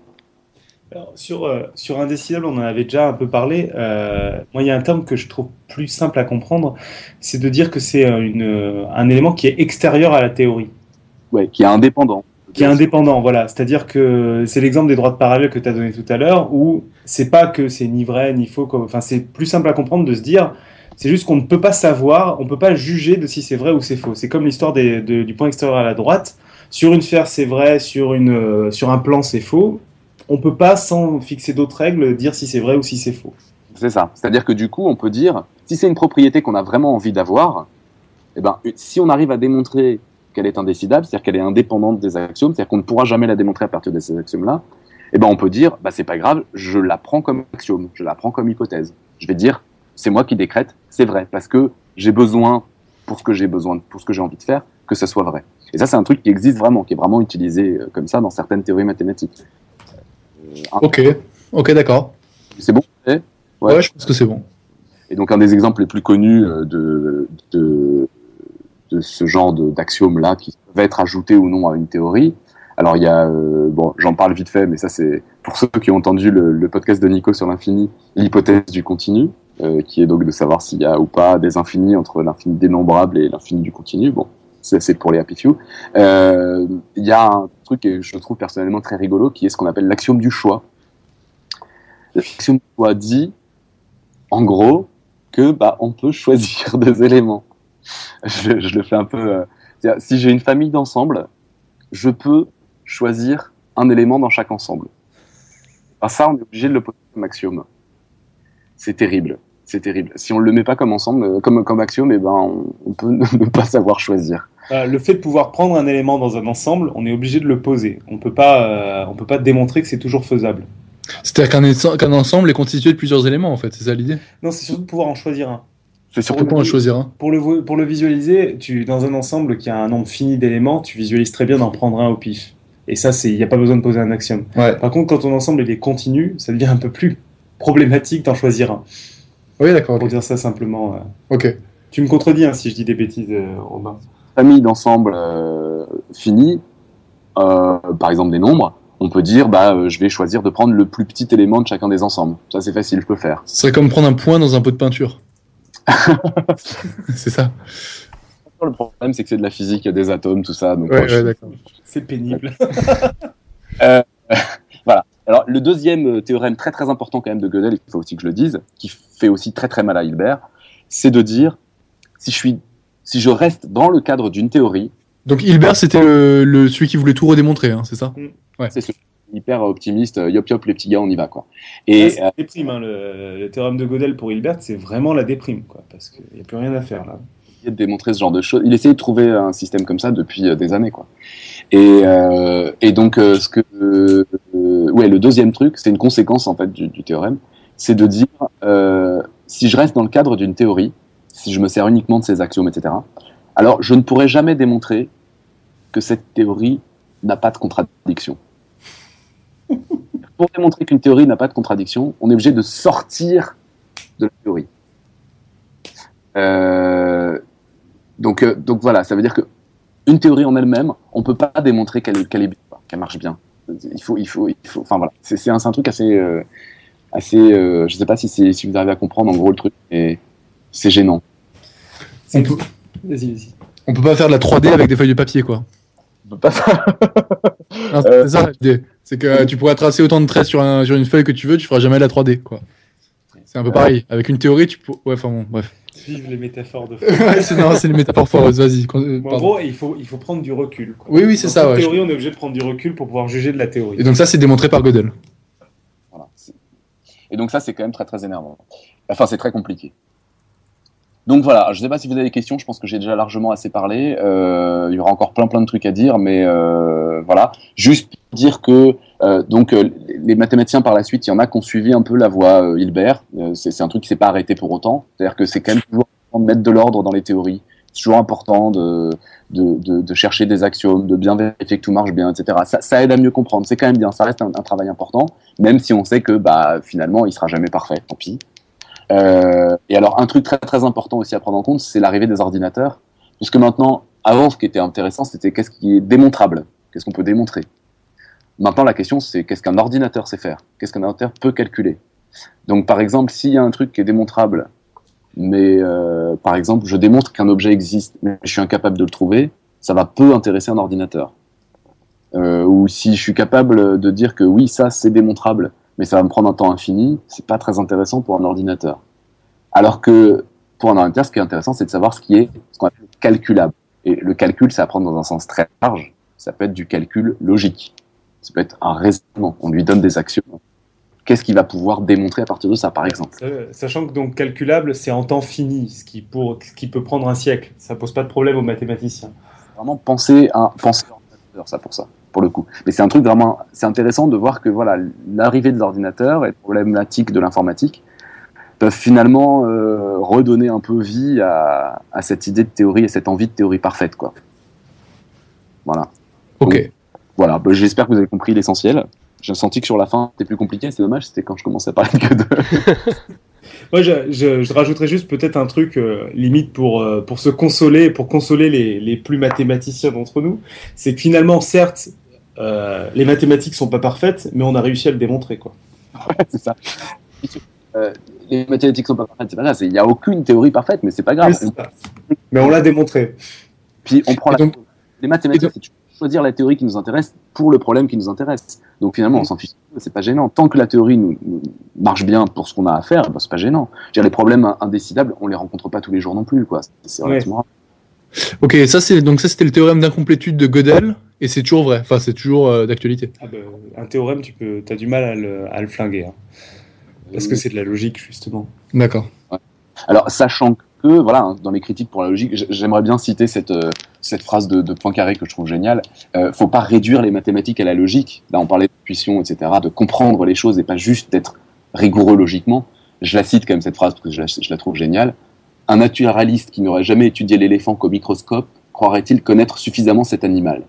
sur, euh, sur indécidable, on en avait déjà un peu parlé. Euh, moi, il y a un terme que je trouve plus simple à comprendre, c'est de dire que c'est un élément qui est extérieur à la théorie. Ouais, qui est indépendant. Qui est indépendant, voilà. C'est-à-dire que c'est l'exemple des droits de parallèle que tu as donné tout à l'heure, où c'est pas que c'est ni vrai ni faux. Enfin, c'est plus simple à comprendre de se dire, c'est juste qu'on ne peut pas savoir, on ne peut pas juger de si c'est vrai ou c'est faux. C'est comme l'histoire du point extérieur à la droite sur une sphère c'est vrai, sur, une, euh, sur un plan c'est faux. On peut pas, sans fixer d'autres règles, dire si c'est vrai ou si c'est faux. C'est ça. C'est-à-dire que du coup, on peut dire, si c'est une propriété qu'on a vraiment envie d'avoir, eh ben, si on arrive à démontrer qu'elle est indécidable, c'est-à-dire qu'elle est indépendante des axiomes, c'est-à-dire qu'on ne pourra jamais la démontrer à partir de ces axiomes-là, eh ben, on peut dire, bah, c'est pas grave, je la prends comme axiome, je la prends comme hypothèse. Je vais dire, c'est moi qui décrète, c'est vrai, parce que j'ai besoin, pour ce que j'ai besoin, pour ce que j'ai envie de faire, que ça soit vrai. Et ça, c'est un truc qui existe vraiment, qui est vraiment utilisé euh, comme ça dans certaines théories mathématiques. Euh, ok, ok, d'accord. C'est bon ouais. je pense que c'est bon. Et donc, un des exemples les plus connus euh, de, de, de ce genre d'axiomes-là qui peuvent être ajoutés ou non à une théorie, alors il y a, bon, j'en parle vite fait, mais ça c'est pour ceux qui ont entendu le, podcast de Nico sur l'infini, l'hypothèse du continu, qui est donc de savoir s'il y a ou pas des infinis entre l'infini dénombrable et l'infini du continu. Bon, c'est pour les happy few. Euh, il y a un truc que je trouve personnellement très rigolo qui est ce qu'on appelle l'axiome du choix. L'axiome du choix dit, en gros, que bah on peut choisir des éléments. Je, je le fais un peu. euh, si j'ai une famille d'ensemble, je peux choisir un élément dans chaque ensemble. Alors ça, on est obligé de le poser comme axiome. C'est terrible. C'est terrible. Si on le met pas comme ensemble, euh, comme comme axiome, eh ben on, on peut ne pas savoir choisir. Euh, le fait de pouvoir prendre un élément dans un ensemble, on est obligé de le poser. On peut pas, euh, on peut pas démontrer que c'est toujours faisable. C'est-à-dire qu'un ensemble est constitué de plusieurs éléments, en fait. C'est ça l'idée? Non, c'est surtout de pouvoir en choisir un. C'est surtout Pourquoi en choisir un Pour le, pour le visualiser, tu, dans un ensemble qui a un nombre fini d'éléments, tu visualises très bien d'en prendre un au pif. Et ça, c'est, il n'y a pas besoin de poser un axiome. Ouais. Par contre, quand ton ensemble il est continu, ça devient un peu plus problématique d'en choisir un. Oui, d'accord. Pour dire ça simplement. euh. Ok. Tu me contredis hein, si je dis des bêtises, euh, Robin. famille d'ensemble euh, finie, euh, par exemple des nombres, on peut dire bah euh, je vais choisir de prendre le plus petit élément de chacun des ensembles. Ça c'est facile, je peux faire. Ce serait comme prendre un point dans un pot de peinture. c'est ça. Le problème c'est que c'est de la physique, il y a des atomes, tout ça. Donc Ouais, ouais. C'est pénible. Alors le deuxième euh, théorème très très important quand même de Gödel, il faut aussi que je le dise, qui fait aussi très très mal à Hilbert, c'est de dire si je suis si je reste dans le cadre d'une théorie, Donc Hilbert, c'était le, le- celui qui voulait tout redémontrer, hein, c'est ça? C'est ce hyper optimiste, euh, yop yop les petits gars, on y va quoi. Et euh, la déprime. hein, le, le théorème de Gödel pour Hilbert, c'est vraiment la déprime, quoi, parce qu'il n'y a plus rien à faire là. de démontrer ce genre de choses. Il essayait de trouver un système comme ça depuis euh, des années, quoi. Et, euh, et donc, euh, ce que, euh, ouais, le deuxième truc, c'est une conséquence en fait du, du théorème, c'est de dire si je reste dans le cadre d'une théorie, si je me sers uniquement de ces axiomes, etc. Alors, je ne pourrai jamais démontrer que cette théorie n'a pas de contradiction. Pour démontrer qu'une théorie n'a pas de contradiction, on est obligé de sortir de la théorie. Euh, donc, euh, donc voilà, ça veut dire que une théorie en elle-même, on peut pas démontrer qu'elle est, qu'elle est bien, qu'elle marche bien. Il faut, il faut, il faut. Enfin voilà, c'est un, un truc assez, euh, assez. Euh, je sais pas si, c'est- si vous arrivez à comprendre en gros le truc, et c'est gênant. on peut, on peut pas faire de la 3D avec des feuilles de papier, quoi. On peut pas faire- Non, c'est ça l'idée. C'est que euh, tu pourrais tracer autant de traits sur, un, sur une feuille que tu veux, tu feras jamais la 3D, quoi. C'est un peu pareil. Avec une théorie, tu peux. Ouais, enfin bon, bref. Vive les métaphores de ouais, c'est non, c'est les métaphores foreuses, vas-y. euh, Bon, en gros, il faut, il faut prendre du recul. quoi. Oui, oui, c'est Dans ça, ouais. théorie, on est obligé de prendre du recul pour pouvoir juger de la théorie. Et donc ça, c'est démontré par Gödel. Voilà. C'est- Et donc ça, c'est quand même très très énervant. Enfin, c'est très compliqué. Donc voilà, je ne sais pas si vous avez des questions, je pense que j'ai déjà largement assez parlé. Euh, il y aura encore plein plein de trucs à dire, mais euh, voilà. Juste dire que euh, donc euh, les mathématiciens par la suite, il y en a qui ont suivi un peu la voie euh, Hilbert. Euh, c'est c'est un truc qui s'est pas arrêté pour autant. C'est-à-dire que c'est quand même toujours important de mettre de l'ordre dans les théories. C'est toujours important de, de, de, de chercher des axiomes, de bien vérifier que tout marche bien, etc. Ça, ça aide à mieux comprendre. C'est quand même bien. Ça reste un, un travail important, même si on sait que bah finalement il sera jamais parfait. Tant pis. Euh, et alors, un truc très très important aussi à prendre en compte, c'est l'arrivée des ordinateurs. Puisque maintenant, avant, ce qui était intéressant, c'était qu'est-ce qui est démontrable, qu'est-ce qu'on peut démontrer. Maintenant, la question, c'est qu'est-ce qu'un ordinateur sait faire, qu'est-ce qu'un ordinateur peut calculer. Donc, par exemple, s'il y a un truc qui est démontrable, mais euh, par exemple, je démontre qu'un objet existe, mais je suis incapable de le trouver, ça va peu intéresser un ordinateur. Euh, ou si je suis capable de dire que oui, ça c'est démontrable, mais ça va me prendre un temps infini, c'est pas très intéressant pour un ordinateur. Alors que pour un ordinateur, ce qui est intéressant, c'est de savoir ce qui est ce qu'on appelle calculable. Et le calcul, ça prendre dans un sens très large. Ça peut être du calcul logique. Ça peut être un raisonnement. On lui donne des actions. Qu'est-ce qu'il va pouvoir démontrer à partir de ça, par exemple? Euh, Sachant que donc calculable, c'est en temps fini, ce qui, pour, ce qui peut prendre un siècle. Ça pose pas de problème aux mathématiciens. Vraiment penser à penser à ordinateur, ça pour ça, pour le coup. Mais c'est un truc vraiment, c'est intéressant de voir que voilà, l'arrivée des ordinateurs et les problématiques de l'informatique peuvent finalement euh, redonner un peu vie à, à cette idée de théorie et cette envie de théorie parfaite, quoi. Voilà. Ok. Voilà, bah, j'espère que vous avez compris l'essentiel. J'ai senti que sur la fin, c'était plus compliqué. C'est dommage, c'était quand je commençais à parler que de. Moi, je, je, je rajouterais juste peut-être un truc euh, limite pour, euh, pour se consoler, pour consoler les, les plus mathématiciens d'entre nous. C'est que finalement, certes, euh, les mathématiques sont pas parfaites, mais on a réussi à le démontrer, quoi. c'est ça. Euh, les mathématiques sont pas parfaites, c'est pas c'est- Il n'y a aucune théorie parfaite, mais c'est pas grave. Oui, c'est ça. Mais on l'a démontré. Puis on prend Et la... donc- les mathématiques, et donc- c'est choisir la théorie qui nous intéresse pour le problème qui nous intéresse. Donc finalement, on s'en fiche, c'est pas gênant. Tant que la théorie nous, nous marche bien pour ce qu'on a à faire, bah, c'est pas gênant. Dire, les problèmes indécidables, on les rencontre pas tous les jours non plus, quoi. C'est Ouais. relativement rare. Ok, ça c'est donc ça c'était le théorème d'incomplétude de Gödel et c'est toujours vrai. Enfin, c'est toujours euh, d'actualité. Ah bah, un théorème, tu peux, as du mal à le, à le flinguer. hein. Parce que c'est de la logique, justement. D'accord. Alors, sachant que, voilà, hein, dans les critiques pour la logique, j'aimerais bien citer cette, euh, cette phrase de, de Poincaré que je trouve géniale. Euh, faut pas réduire les mathématiques à la logique. Là, on parlait d'intuition, etc., de comprendre les choses et pas juste d'être rigoureux logiquement. Je la cite quand même, cette phrase, parce que je la, je la trouve géniale. Un naturaliste qui n'aurait jamais étudié l'éléphant qu'au microscope croirait-il connaître suffisamment cet animal?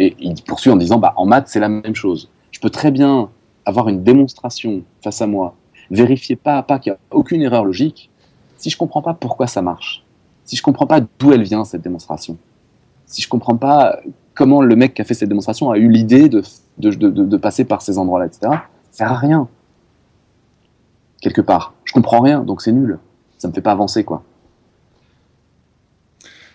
Et il poursuit en disant, bah, en maths, c'est la même chose. Je peux très bien avoir une démonstration face à moi vérifier pas à pas qu'il n'y a aucune erreur logique, si je comprends pas pourquoi ça marche, si je comprends pas d'où elle vient cette démonstration, si je comprends pas comment le mec qui a fait cette démonstration a eu l'idée de, passer par ces endroits-là, etc., ça sert à rien. Quelque part. Je comprends rien, donc c'est nul. Ça me fait pas avancer, quoi.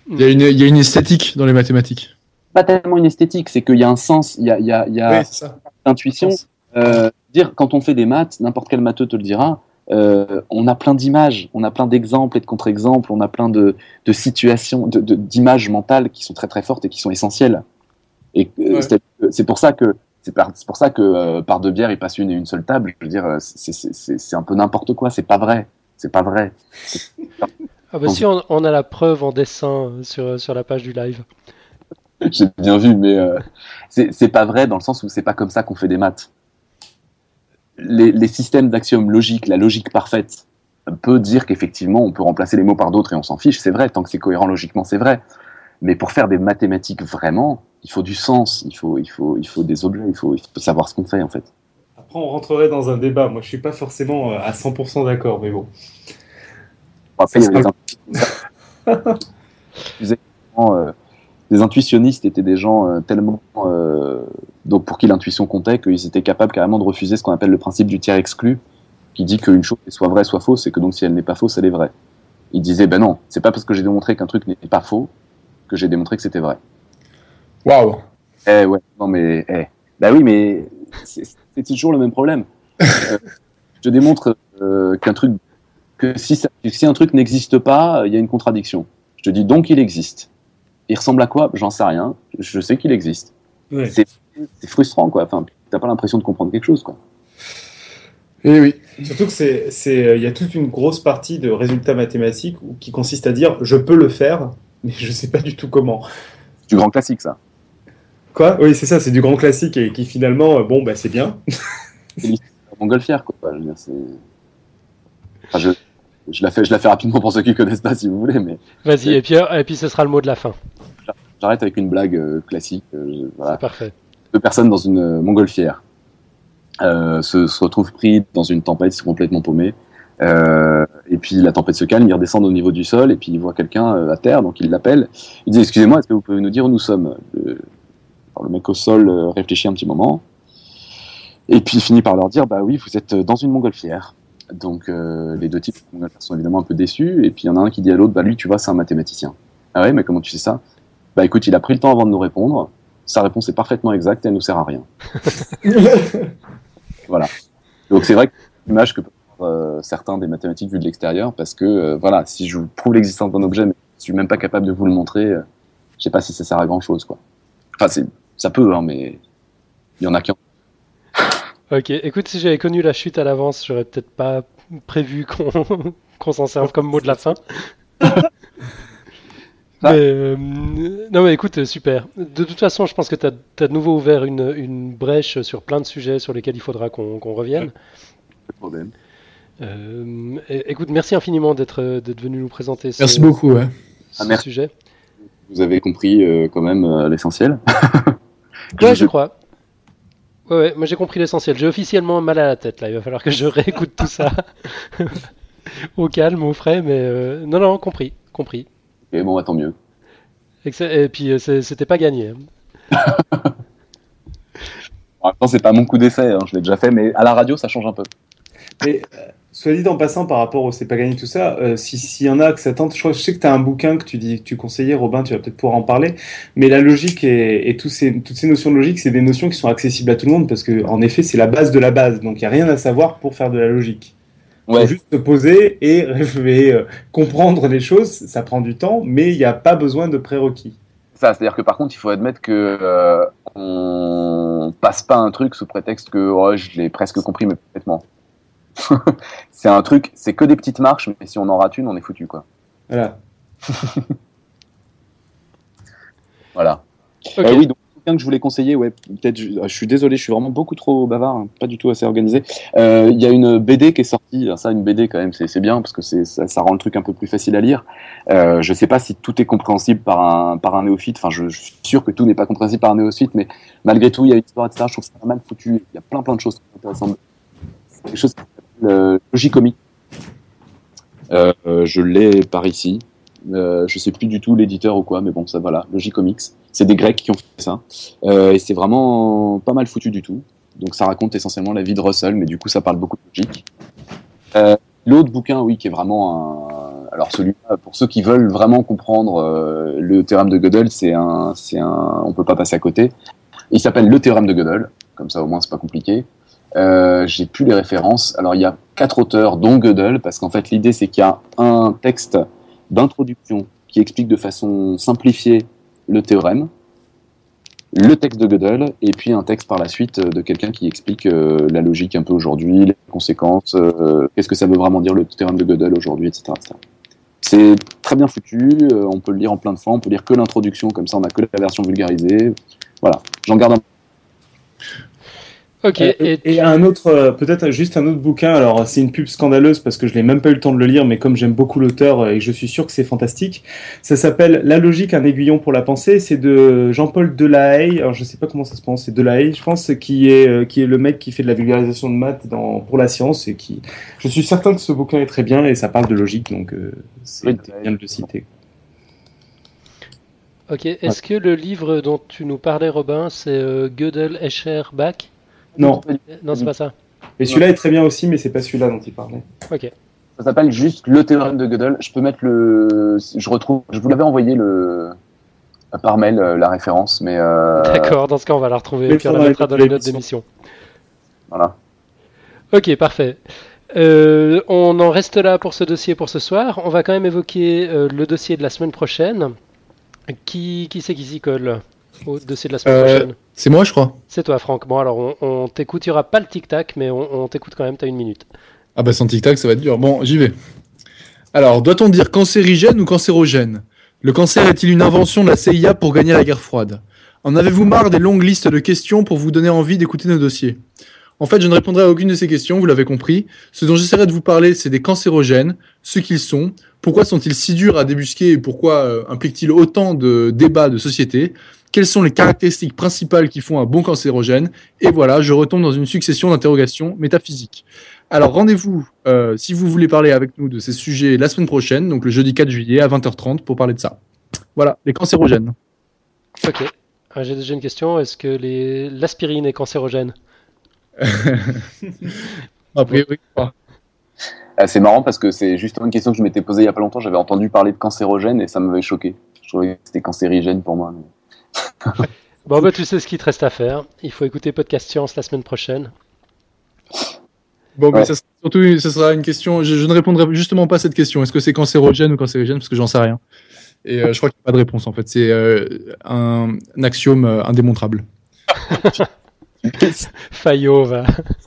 Il y a une esthétique dans les mathématiques. Pas tellement une esthétique, c'est qu'il y a un sens, il y a, il y a, il y a c'est ça. intuition. Euh, dire quand on fait des maths, n'importe quel matheux te le dira. euh, on a plein d'images, on a plein d'exemples et de contre-exemples, on a plein de, de situations, de- de- d'images mentales qui sont très très fortes et qui sont essentielles. Et euh, Ouais. c'est- pour ça que c'est pour ça que euh, par deux bières il passe une et une seule table. Je veux dire, c'est- un peu n'importe quoi. C'est pas vrai. C'est pas vrai. Ah bah si, on, on a la preuve en dessin sur, sur la page du live. J'ai bien vu, mais euh, c'est pas vrai dans le sens où c'est pas comme ça qu'on fait des maths. Les, les systèmes d'axiomes logiques, la logique parfaite, peut dire qu'effectivement on peut remplacer les mots par d'autres et on s'en fiche, c'est vrai, tant que c'est cohérent logiquement, c'est vrai. Mais pour faire des mathématiques vraiment, il faut du sens, il faut, il faut, il faut des objets, il faut, il faut savoir ce qu'on fait en fait. Après, on rentrerait dans un débat. Moi, je suis pas forcément euh, à 100% d'accord, mais bon. Après, il y avait des, euh, des intuitionnistes étaient des gens euh, tellement euh, donc pour qui l'intuition comptait qu'ils étaient capables carrément de refuser ce qu'on appelle le principe du tiers exclu, qui dit qu'une chose soit vraie soit fausse et que donc si elle n'est pas fausse, elle est vraie. Ils disaient ben non, c'est pas parce que j'ai démontré qu'un truc n'est pas faux que j'ai démontré que c'était vrai. Waouh. Eh ouais, non mais eh. Bah oui, mais c'est toujours le même problème. Euh, je démontre euh, qu'un truc, que si, ça- si un truc n'existe pas, il y a une contradiction. Je te dis donc il existe. Il ressemble à quoi? J'en sais rien. Je sais qu'il existe. Ouais. C'est c'est frustrant quoi. Enfin, t'as pas l'impression de comprendre quelque chose quoi. Eh oui. Surtout que c'est, c'est, euh, il y a toute une grosse partie de résultats mathématiques qui consiste à dire je peux le faire, mais je sais pas du tout comment. C'est du grand classique ça. Quoi? Oui, c'est ça, c'est du grand classique et qui finalement, euh, bon, bah c'est bien. Montgolfière quoi. Je veux dire, c'est. Enfin, je, je la fais, je la fais rapidement pour ceux qui connaissent pas si vous voulez, mais Vas-y, et puis, et puis ce sera le mot de la fin. j'arrête avec une blague euh, classique. euh, voilà. C'est parfait. deux personnes dans une euh, montgolfière euh, se, se retrouvent pris dans une tempête, ils sont complètement paumés. Euh, et puis la tempête se calme, ils redescendent au niveau du sol et puis ils voient quelqu'un euh, à terre, donc ils l'appellent. Ils disent Excusez-moi, est-ce que vous pouvez nous dire où nous sommes? Le, alors, le mec au sol euh, réfléchit un petit moment et puis il finit par leur dire Bah oui, vous êtes dans une montgolfière. Donc euh, les deux types sont évidemment un peu déçus et puis il y en a un qui dit à l'autre Bah lui, tu vois, c'est un mathématicien. Ah ouais, mais comment tu sais ça? Bah écoute, il a pris le temps avant de nous répondre. Sa réponse est parfaitement exacte et elle nous sert à rien. Voilà. Donc c'est vrai que c'est l'image que euh, certains des mathématiques vues de l'extérieur, parce que euh, voilà, si je vous prouve l'existence d'un objet, mais je suis même pas capable de vous le montrer, euh, je sais pas si ça sert à grand chose, quoi. Enfin, c'est, ça peut, hein, mais il y en a qui en Ok, écoute, si j'avais connu la chute à l'avance, j'aurais peut-être pas prévu qu'on qu'on s'en serve comme mot de la fin. Mais, euh, non mais écoute, super. De toute façon, je pense que tu as, de nouveau ouvert une, une brèche sur plein de sujets sur lesquels il faudra qu'on qu'on revienne. de problème. Euh, écoute, merci infiniment d'être d'être venu nous présenter ce, Merci beaucoup. Ouais. ce Ah, merci. sujet. Vous avez compris euh, quand même euh, l'essentiel. Ouais, je crois. Ouais, ouais, moi j'ai compris l'essentiel. J'ai officiellement mal à la tête là. Il va falloir que je réécoute tout ça au calme, au frais. Mais euh, non, non, compris, compris. Et bon, bah, tant mieux. Et, puis euh, c'était pas gagné. hein. En même temps, c'est pas mon coup d'essai, hein, je l'ai déjà fait, mais à la radio, ça change un peu. Mais, euh, soit dit en passant par rapport au C'est pas gagné tout ça, euh, si s'il y en a que ça tente, je, crois, je sais que tu as un bouquin que tu dis que tu conseillais, Robin, tu vas peut-être pouvoir en parler, mais la logique et, ces, toutes ces notions de logique, c'est des notions qui sont accessibles à tout le monde parce que en effet, c'est la base de la base, donc il n'y a rien à savoir pour faire de la logique. Il Ouais. faut juste se poser et, et, euh, comprendre les choses, ça prend du temps, mais il n'y a pas besoin de prérequis. Ça, c'est-à-dire que par contre, il faut admettre que euh, on passe pas un truc sous prétexte que oh, je l'ai presque compris, mais complètement. c'est un truc, c'est que des petites marches, mais si on en rate une, on est foutu, quoi. Voilà. Voilà. Ok. Euh, oui, donc que je voulais conseiller, ouais, peut-être, je, je suis désolé, je suis vraiment beaucoup trop bavard, hein, pas du tout assez organisé. Euh, Il y a une BD qui est sortie, ça, une BD quand même, c'est c'est bien parce que c'est ça, ça rend le truc un peu plus facile à lire. Euh, je sais pas si tout est compréhensible par un par un néophyte. Enfin, je, je suis sûr que tout n'est pas compréhensible par un néophyte, mais malgré tout, il y a une histoire, etc. Je trouve ça pas mal foutu. Il y a plein plein de choses intéressantes. C'est quelque chose qui euh, Logicomic. Euh, je l'ai par ici. Euh, je sais plus du tout l'éditeur ou quoi, mais bon, ça voilà, Logicomics. C'est des Grecs qui ont fait ça. Euh, et c'est vraiment pas mal foutu du tout. Donc ça raconte essentiellement la vie de Russell, mais du coup ça parle beaucoup de logique. Euh, L'autre bouquin, oui, qui est vraiment un... Alors celui-là, pour ceux qui veulent vraiment comprendre le théorème de Gödel, c'est un, c'est un, on peut pas passer à côté. Il s'appelle le théorème de Gödel, comme ça au moins c'est pas compliqué. Euh, J'ai plus les références. Alors il y a quatre auteurs, dont Gödel, parce qu'en fait l'idée c'est qu'il y a un texte d'introduction qui explique de façon simplifiée le théorème, le texte de Gödel, et puis un texte par la suite de quelqu'un qui explique euh, la logique un peu aujourd'hui, les conséquences, euh, qu'est-ce que ça veut vraiment dire le théorème de Gödel aujourd'hui, etc. C'est très bien foutu, on peut le lire en plein de fois, on peut lire que l'introduction, comme ça on a que la version vulgarisée. Voilà, j'en garde un Ok. Euh, Et, et un autre, euh, peut-être juste un autre bouquin. Alors, c'est une pub scandaleuse parce que je n'ai même pas eu le temps de le lire, mais comme j'aime beaucoup l'auteur euh, et je suis sûr que c'est fantastique, ça s'appelle La logique, un aiguillon pour la pensée. C'est de Jean-Paul Delahaye. Alors, je sais pas comment ça se prononce, c'est Delahaye, je pense, qui est, qui est le mec qui fait de la vulgarisation de maths dans, pour la science et qui, je suis certain que ce bouquin est très bien et ça parle de logique, donc euh, c'est Oui, bien de le citer. ok. Est-ce que le livre dont tu nous parlais, Robin, c'est euh, Gödel, Escher, Bach? Non, Non, c'est pas ça. et celui-là est très bien aussi, mais c'est pas celui-là dont il parlait. Ok. Ça s'appelle juste le théorème de Gödel. Je peux mettre le, je retrouve, je vous l'avais envoyé le par mail euh, la référence, mais euh, D'accord. Dans ce cas, on va la retrouver et mais puis on ça la mettra dans les notes d'émission. voilà. Ok, parfait. Euh, on en reste là pour ce dossier pour ce soir. On va quand même évoquer euh, le dossier de la semaine prochaine. Qui, qui c'est qui s'y colle au dossier de la semaine Euh, prochaine? C'est moi, je crois. C'est toi, Franck. Bon, alors on, on t'écoute. Il n'y aura pas le tic-tac, mais on, on t'écoute quand même. T'as une minute. Ah bah sans tic-tac, ça va être dur. Bon, j'y vais. Alors, doit-on dire cancérigène ou cancérogène? Le cancer est-il une invention de la CIA pour gagner la guerre froide? En avez-vous marre des longues listes de questions pour vous donner envie d'écouter nos dossiers? En fait, je ne répondrai à aucune de ces questions, vous l'avez compris. Ce dont j'essaierai de vous parler, c'est des cancérogènes, ce qu'ils sont, pourquoi sont-ils si durs à débusquer et pourquoi euh, impliquent-ils autant de débats de société? Quelles sont les caractéristiques principales qui font un bon cancérogène Et voilà, je retombe dans une succession d'interrogations métaphysiques. Alors rendez-vous, euh, si vous voulez parler avec nous de ces sujets la semaine prochaine, donc le jeudi 4 juillet à 20h30 pour parler de ça. Voilà, les cancérogènes. Ok. Ah, J'ai déjà une question. Est-ce que les- l'aspirine est cancérogène? A priori, pas. Ah, c'est marrant parce que c'est justement une question que je m'étais posée il y a pas longtemps. J'avais entendu parler de cancérogène et ça m'avait choqué. Je trouvais que c'était cancérigène pour moi. mais- Bon, bah, tu sais ce qu'il te reste à faire. Il faut écouter Podcast Science la semaine prochaine. Bon, mais Ouais. ça sera surtout, ce sera une question. Je, je ne répondrai justement pas à cette question. Est-ce que c'est cancérogène ou cancérigène? Parce que j'en sais rien. Et euh, je crois qu'il n'y a pas de réponse en fait. C'est euh, un, un axiome euh, indémontrable. Fayot va.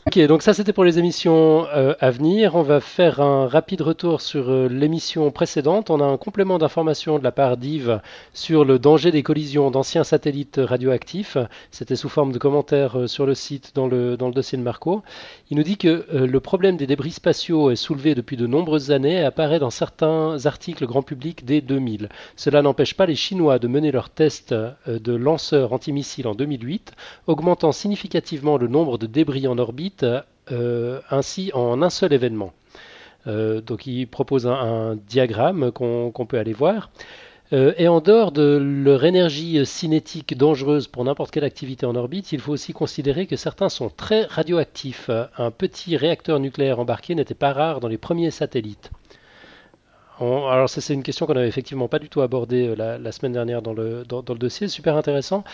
ok, donc ça c'était pour les émissions euh, à venir. On va faire un rapide retour sur euh, l'émission précédente. On a un complément d'information de la part d'Yves sur le danger des collisions d'anciens satellites radioactifs. C'était sous forme de commentaires euh, sur le site dans le, dans le dossier de Marco. Il nous dit que le problème des débris spatiaux est soulevé depuis de nombreuses années et apparaît dans certains articles grand public dès 2000. Cela n'empêche pas les Chinois de mener leurs tests de lanceurs antimissiles en 2008, augmentant significativement le nombre de débris en orbite, euh, ainsi en un seul événement. Euh, donc il propose un, diagramme qu'on qu'on peut aller voir. Euh, et en dehors de leur énergie cinétique dangereuse pour n'importe quelle activité en orbite, il faut aussi considérer que certains sont très radioactifs. Un petit réacteur nucléaire embarqué n'était pas rare dans les premiers satellites alors ça c'est une question qu'on n'avait effectivement pas du tout abordée euh, la, semaine dernière dans le, dossier, super intéressant.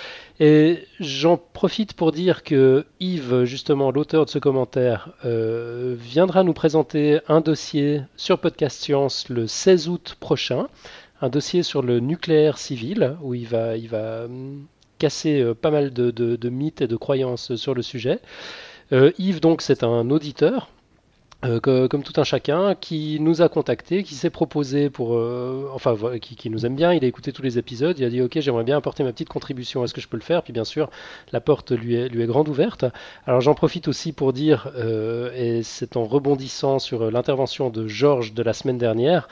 Et j'en profite pour dire que Yves, justement l'auteur de ce commentaire, euh, viendra nous présenter un dossier sur Podcast Science le 16 août prochain, un dossier sur le nucléaire civil, où il va, hum, casser euh, pas mal de, mythes et de croyances sur le sujet. Yves, donc, c'est un auditeur, euh, comme tout un chacun, qui nous a contacté, qui s'est proposé pour, euh, enfin, qui, nous aime bien. Il a écouté tous les épisodes. Il a dit OK, j'aimerais bien apporter ma petite contribution. Est-ce que je peux le faire Puis bien sûr, la porte lui est, lui est grande ouverte. Alors j'en profite aussi pour dire, euh, et c'est en rebondissant sur l'intervention de Georges de la semaine dernière.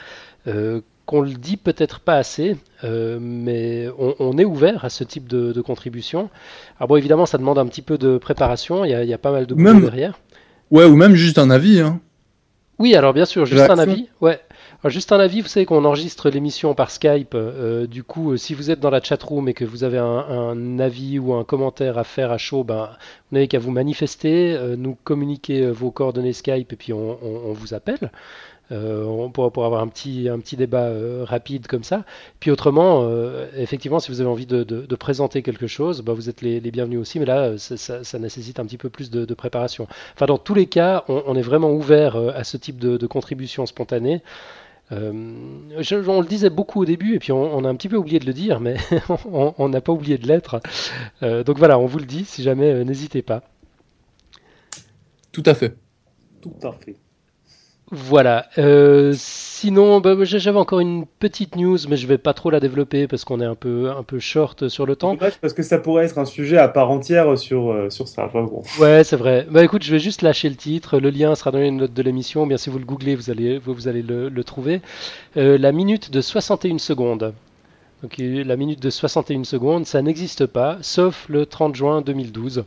qu'on le dit peut-être pas assez, mais on, est ouvert à ce type de, contribution. Alors bon, évidemment, ça demande un petit peu de préparation. Il y a, il y a pas mal de boulot derrière. Ouais, ou même juste un avis. Hein. Oui, alors bien sûr, juste un avis. Ouais. juste un avis, vous savez qu'on enregistre l'émission par Skype. Euh, du coup, euh, si vous êtes dans la chatroom et que vous avez un, avis ou un commentaire à faire à chaud, ben, vous n'avez qu'à vous manifester, euh, nous communiquer vos coordonnées Skype et puis on vous appelle. Euh, pour, pour, avoir un petit, un petit débat euh, rapide comme ça. Puis autrement, euh, effectivement, si vous avez envie de, de, présenter quelque chose, bah, vous êtes les, les, bienvenus aussi, mais là, ça, ça, nécessite un petit peu plus de, de, préparation. Enfin, dans tous les cas, on, on est vraiment ouvert à ce type de, contribution spontanée. Euh, on le disait beaucoup au début et puis on, on, a un petit peu oublié de le dire, mais on n'a pas oublié de l'être. Euh, donc voilà, on vous le dit, si jamais, n'hésitez pas. Tout à fait. Tout à fait. Voilà. Euh, sinon, bah, j'avais encore une petite news, mais je vais pas trop la développer parce qu'on est un peu, un peu short sur le temps. parce que ça pourrait être un sujet à part entière sur, euh, sur ça. Ouais, c'est vrai. Bah écoute, je vais juste lâcher le titre. Le lien sera dans les notes de l'émission. Bien si vous le googlez, vous allez, vous, allez le, trouver. Euh, la minute de 61 secondes. Donc la minute de 61 secondes, ça n'existe pas, sauf le 30 juin 2012.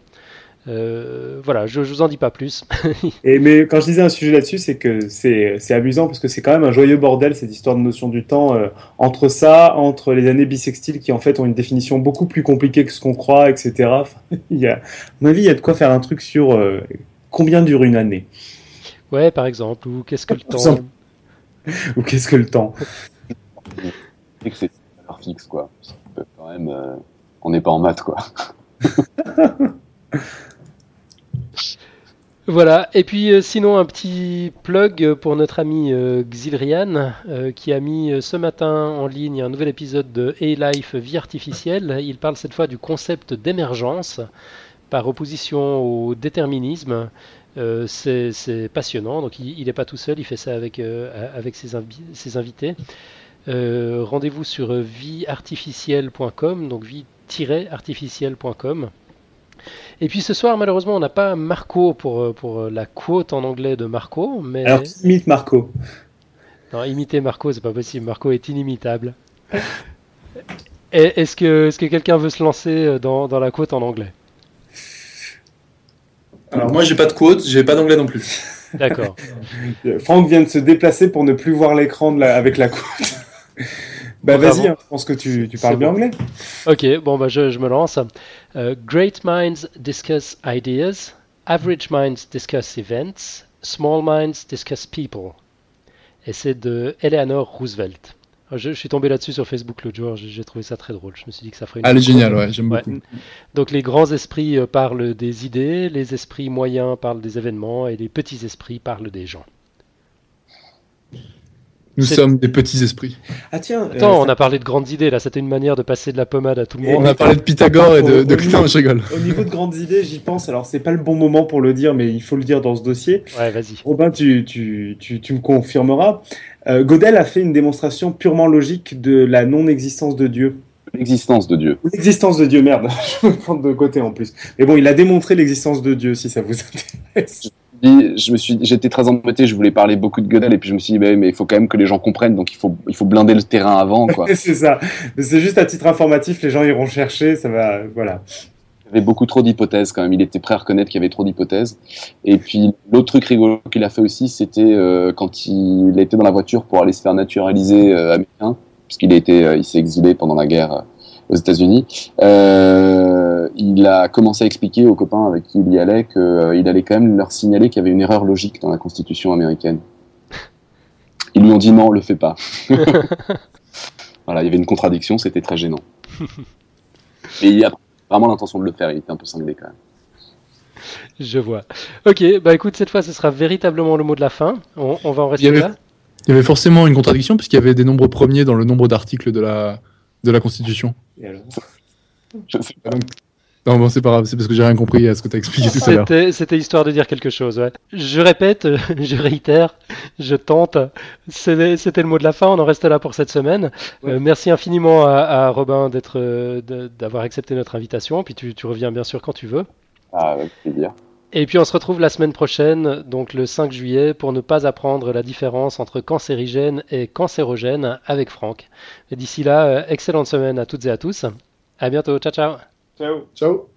Euh, voilà, je, je vous en dis pas plus. et mais quand je disais un sujet là-dessus, c'est que c'est amusant parce que c'est quand même un joyeux bordel cette histoire de notion du temps euh, entre ça, entre les années bissextiles qui en fait ont une définition beaucoup plus compliquée que ce qu'on croit, etc. il y a, à mon avis, il y a de quoi faire un truc sur euh, combien dure une année. Ouais, par exemple, ou qu'est-ce que le temps Ou qu'est-ce que le temps C'est fixe, quoi. Quand même, on n'est pas en maths, quoi. Voilà, et puis euh, sinon un petit plug pour notre ami euh, Xilrian euh, qui a mis ce matin en ligne un nouvel épisode de A-Life Vie Artificielle. Il parle cette fois du concept d'émergence par opposition au déterminisme. c'est passionnant, donc il n'est pas tout seul, il fait ça avec, ses invités. Rendez-vous sur vieartificielle.com, donc vie-artificielle.com. Et puis ce soir, malheureusement, on n'a pas Marco pour, euh, pour euh, la quote en anglais de Marco. Mais... Alors, imite Marco. Non, imiter Marco, c'est pas possible. Marco est inimitable. Est-ce que, est que quelqu'un veut se lancer euh, dans, dans la quote en anglais? Alors, moi, j'ai pas de quote, j'ai pas d'anglais non plus. D'accord. Franck vient de se déplacer pour ne plus voir l'écran avec la quote. Bah vas-y, hein, je pense que tu, tu parles bien anglais. Ok, bon bah je, je me lance. Uh, great minds discuss ideas, average minds discuss events, small minds discuss people. Et c'est de Eleanor Roosevelt. Je, je suis tombé là-dessus sur Facebook l'autre jour, j'ai trouvé ça très drôle. Je me suis dit que ça ferait une. Elle est géniale, ouais, j'aime beaucoup. Donc les grands esprits euh, parlent des idées, les esprits moyens parlent des événements et les petits esprits parlent des gens. Nous sommes des petits esprits. Ah tiens. Attends, euh, on a parlé de grandes idées là. C'était une manière de passer de la pommade à tout le monde. on a parlé de Pythagore et de. de... je rigole. Au niveau de grandes idées, j'y pense. Alors c'est pas le bon moment pour le dire, mais il faut le dire dans ce dossier. Ouais, vas-y. Robin, tu, tu, tu, tu me confirmeras. Euh, Godel a fait une démonstration purement logique de la non-existence de Dieu. L'existence de Dieu. L'existence de Dieu, merde. je me prends de côté en plus. Mais bon, il a démontré l'existence de Dieu, si ça vous intéresse je me suis, j'étais très embêté, je voulais parler beaucoup de Gödel et puis je me suis dit, bah mais il faut quand même que les gens comprennent, donc il faut, il faut blinder le terrain avant, quoi. c'est ça. C'est juste à titre informatif, les gens iront chercher, ça va, voilà. Il y avait beaucoup trop d'hypothèses quand même. Il était prêt à reconnaître qu'il y avait trop d'hypothèses. Et puis l'autre truc rigolo qu'il a fait aussi, c'était euh, quand il était dans la voiture pour aller se faire naturaliser euh, américain. puisqu'il a été, euh, il s'est exilé pendant la guerre euh, aux États-Unis. Euh, il a commencé à expliquer aux copains avec qui il y allait qu'il allait quand même leur signaler qu'il y avait une erreur logique dans la Constitution américaine. Ils lui ont dit non, le fais pas. voilà, il y avait une contradiction, c'était très gênant. Et il a vraiment l'intention de le faire, il était un peu cinglé quand même. Je vois. Ok, bah écoute, cette fois ce sera véritablement le mot de la fin. On, on va en rester Il y avait- là. Il y avait forcément une contradiction puisqu'il y avait des nombres premiers dans le nombre d'articles de la, de la Constitution. Et alors Je sais pas. Non, bon, c'est pas grave, c'est parce que j'ai rien compris à ce que tu as expliqué tout à l'heure. C'était histoire de dire quelque chose, ouais. Je répète, euh, je réitère, je tente. C'était le mot de la fin, on en reste là pour cette semaine. Euh, merci infiniment à, à Robin d'être, euh, d'avoir accepté notre invitation. Puis tu, tu reviens bien sûr quand tu veux. Ah, avec plaisir. Et puis on se retrouve la semaine prochaine, donc le 5 juillet, pour ne pas apprendre la différence entre cancérigène et cancérogène avec Franck. Et d'ici là, euh, excellente semaine à toutes et à tous. À bientôt, ciao ciao. Ciao. Ciao.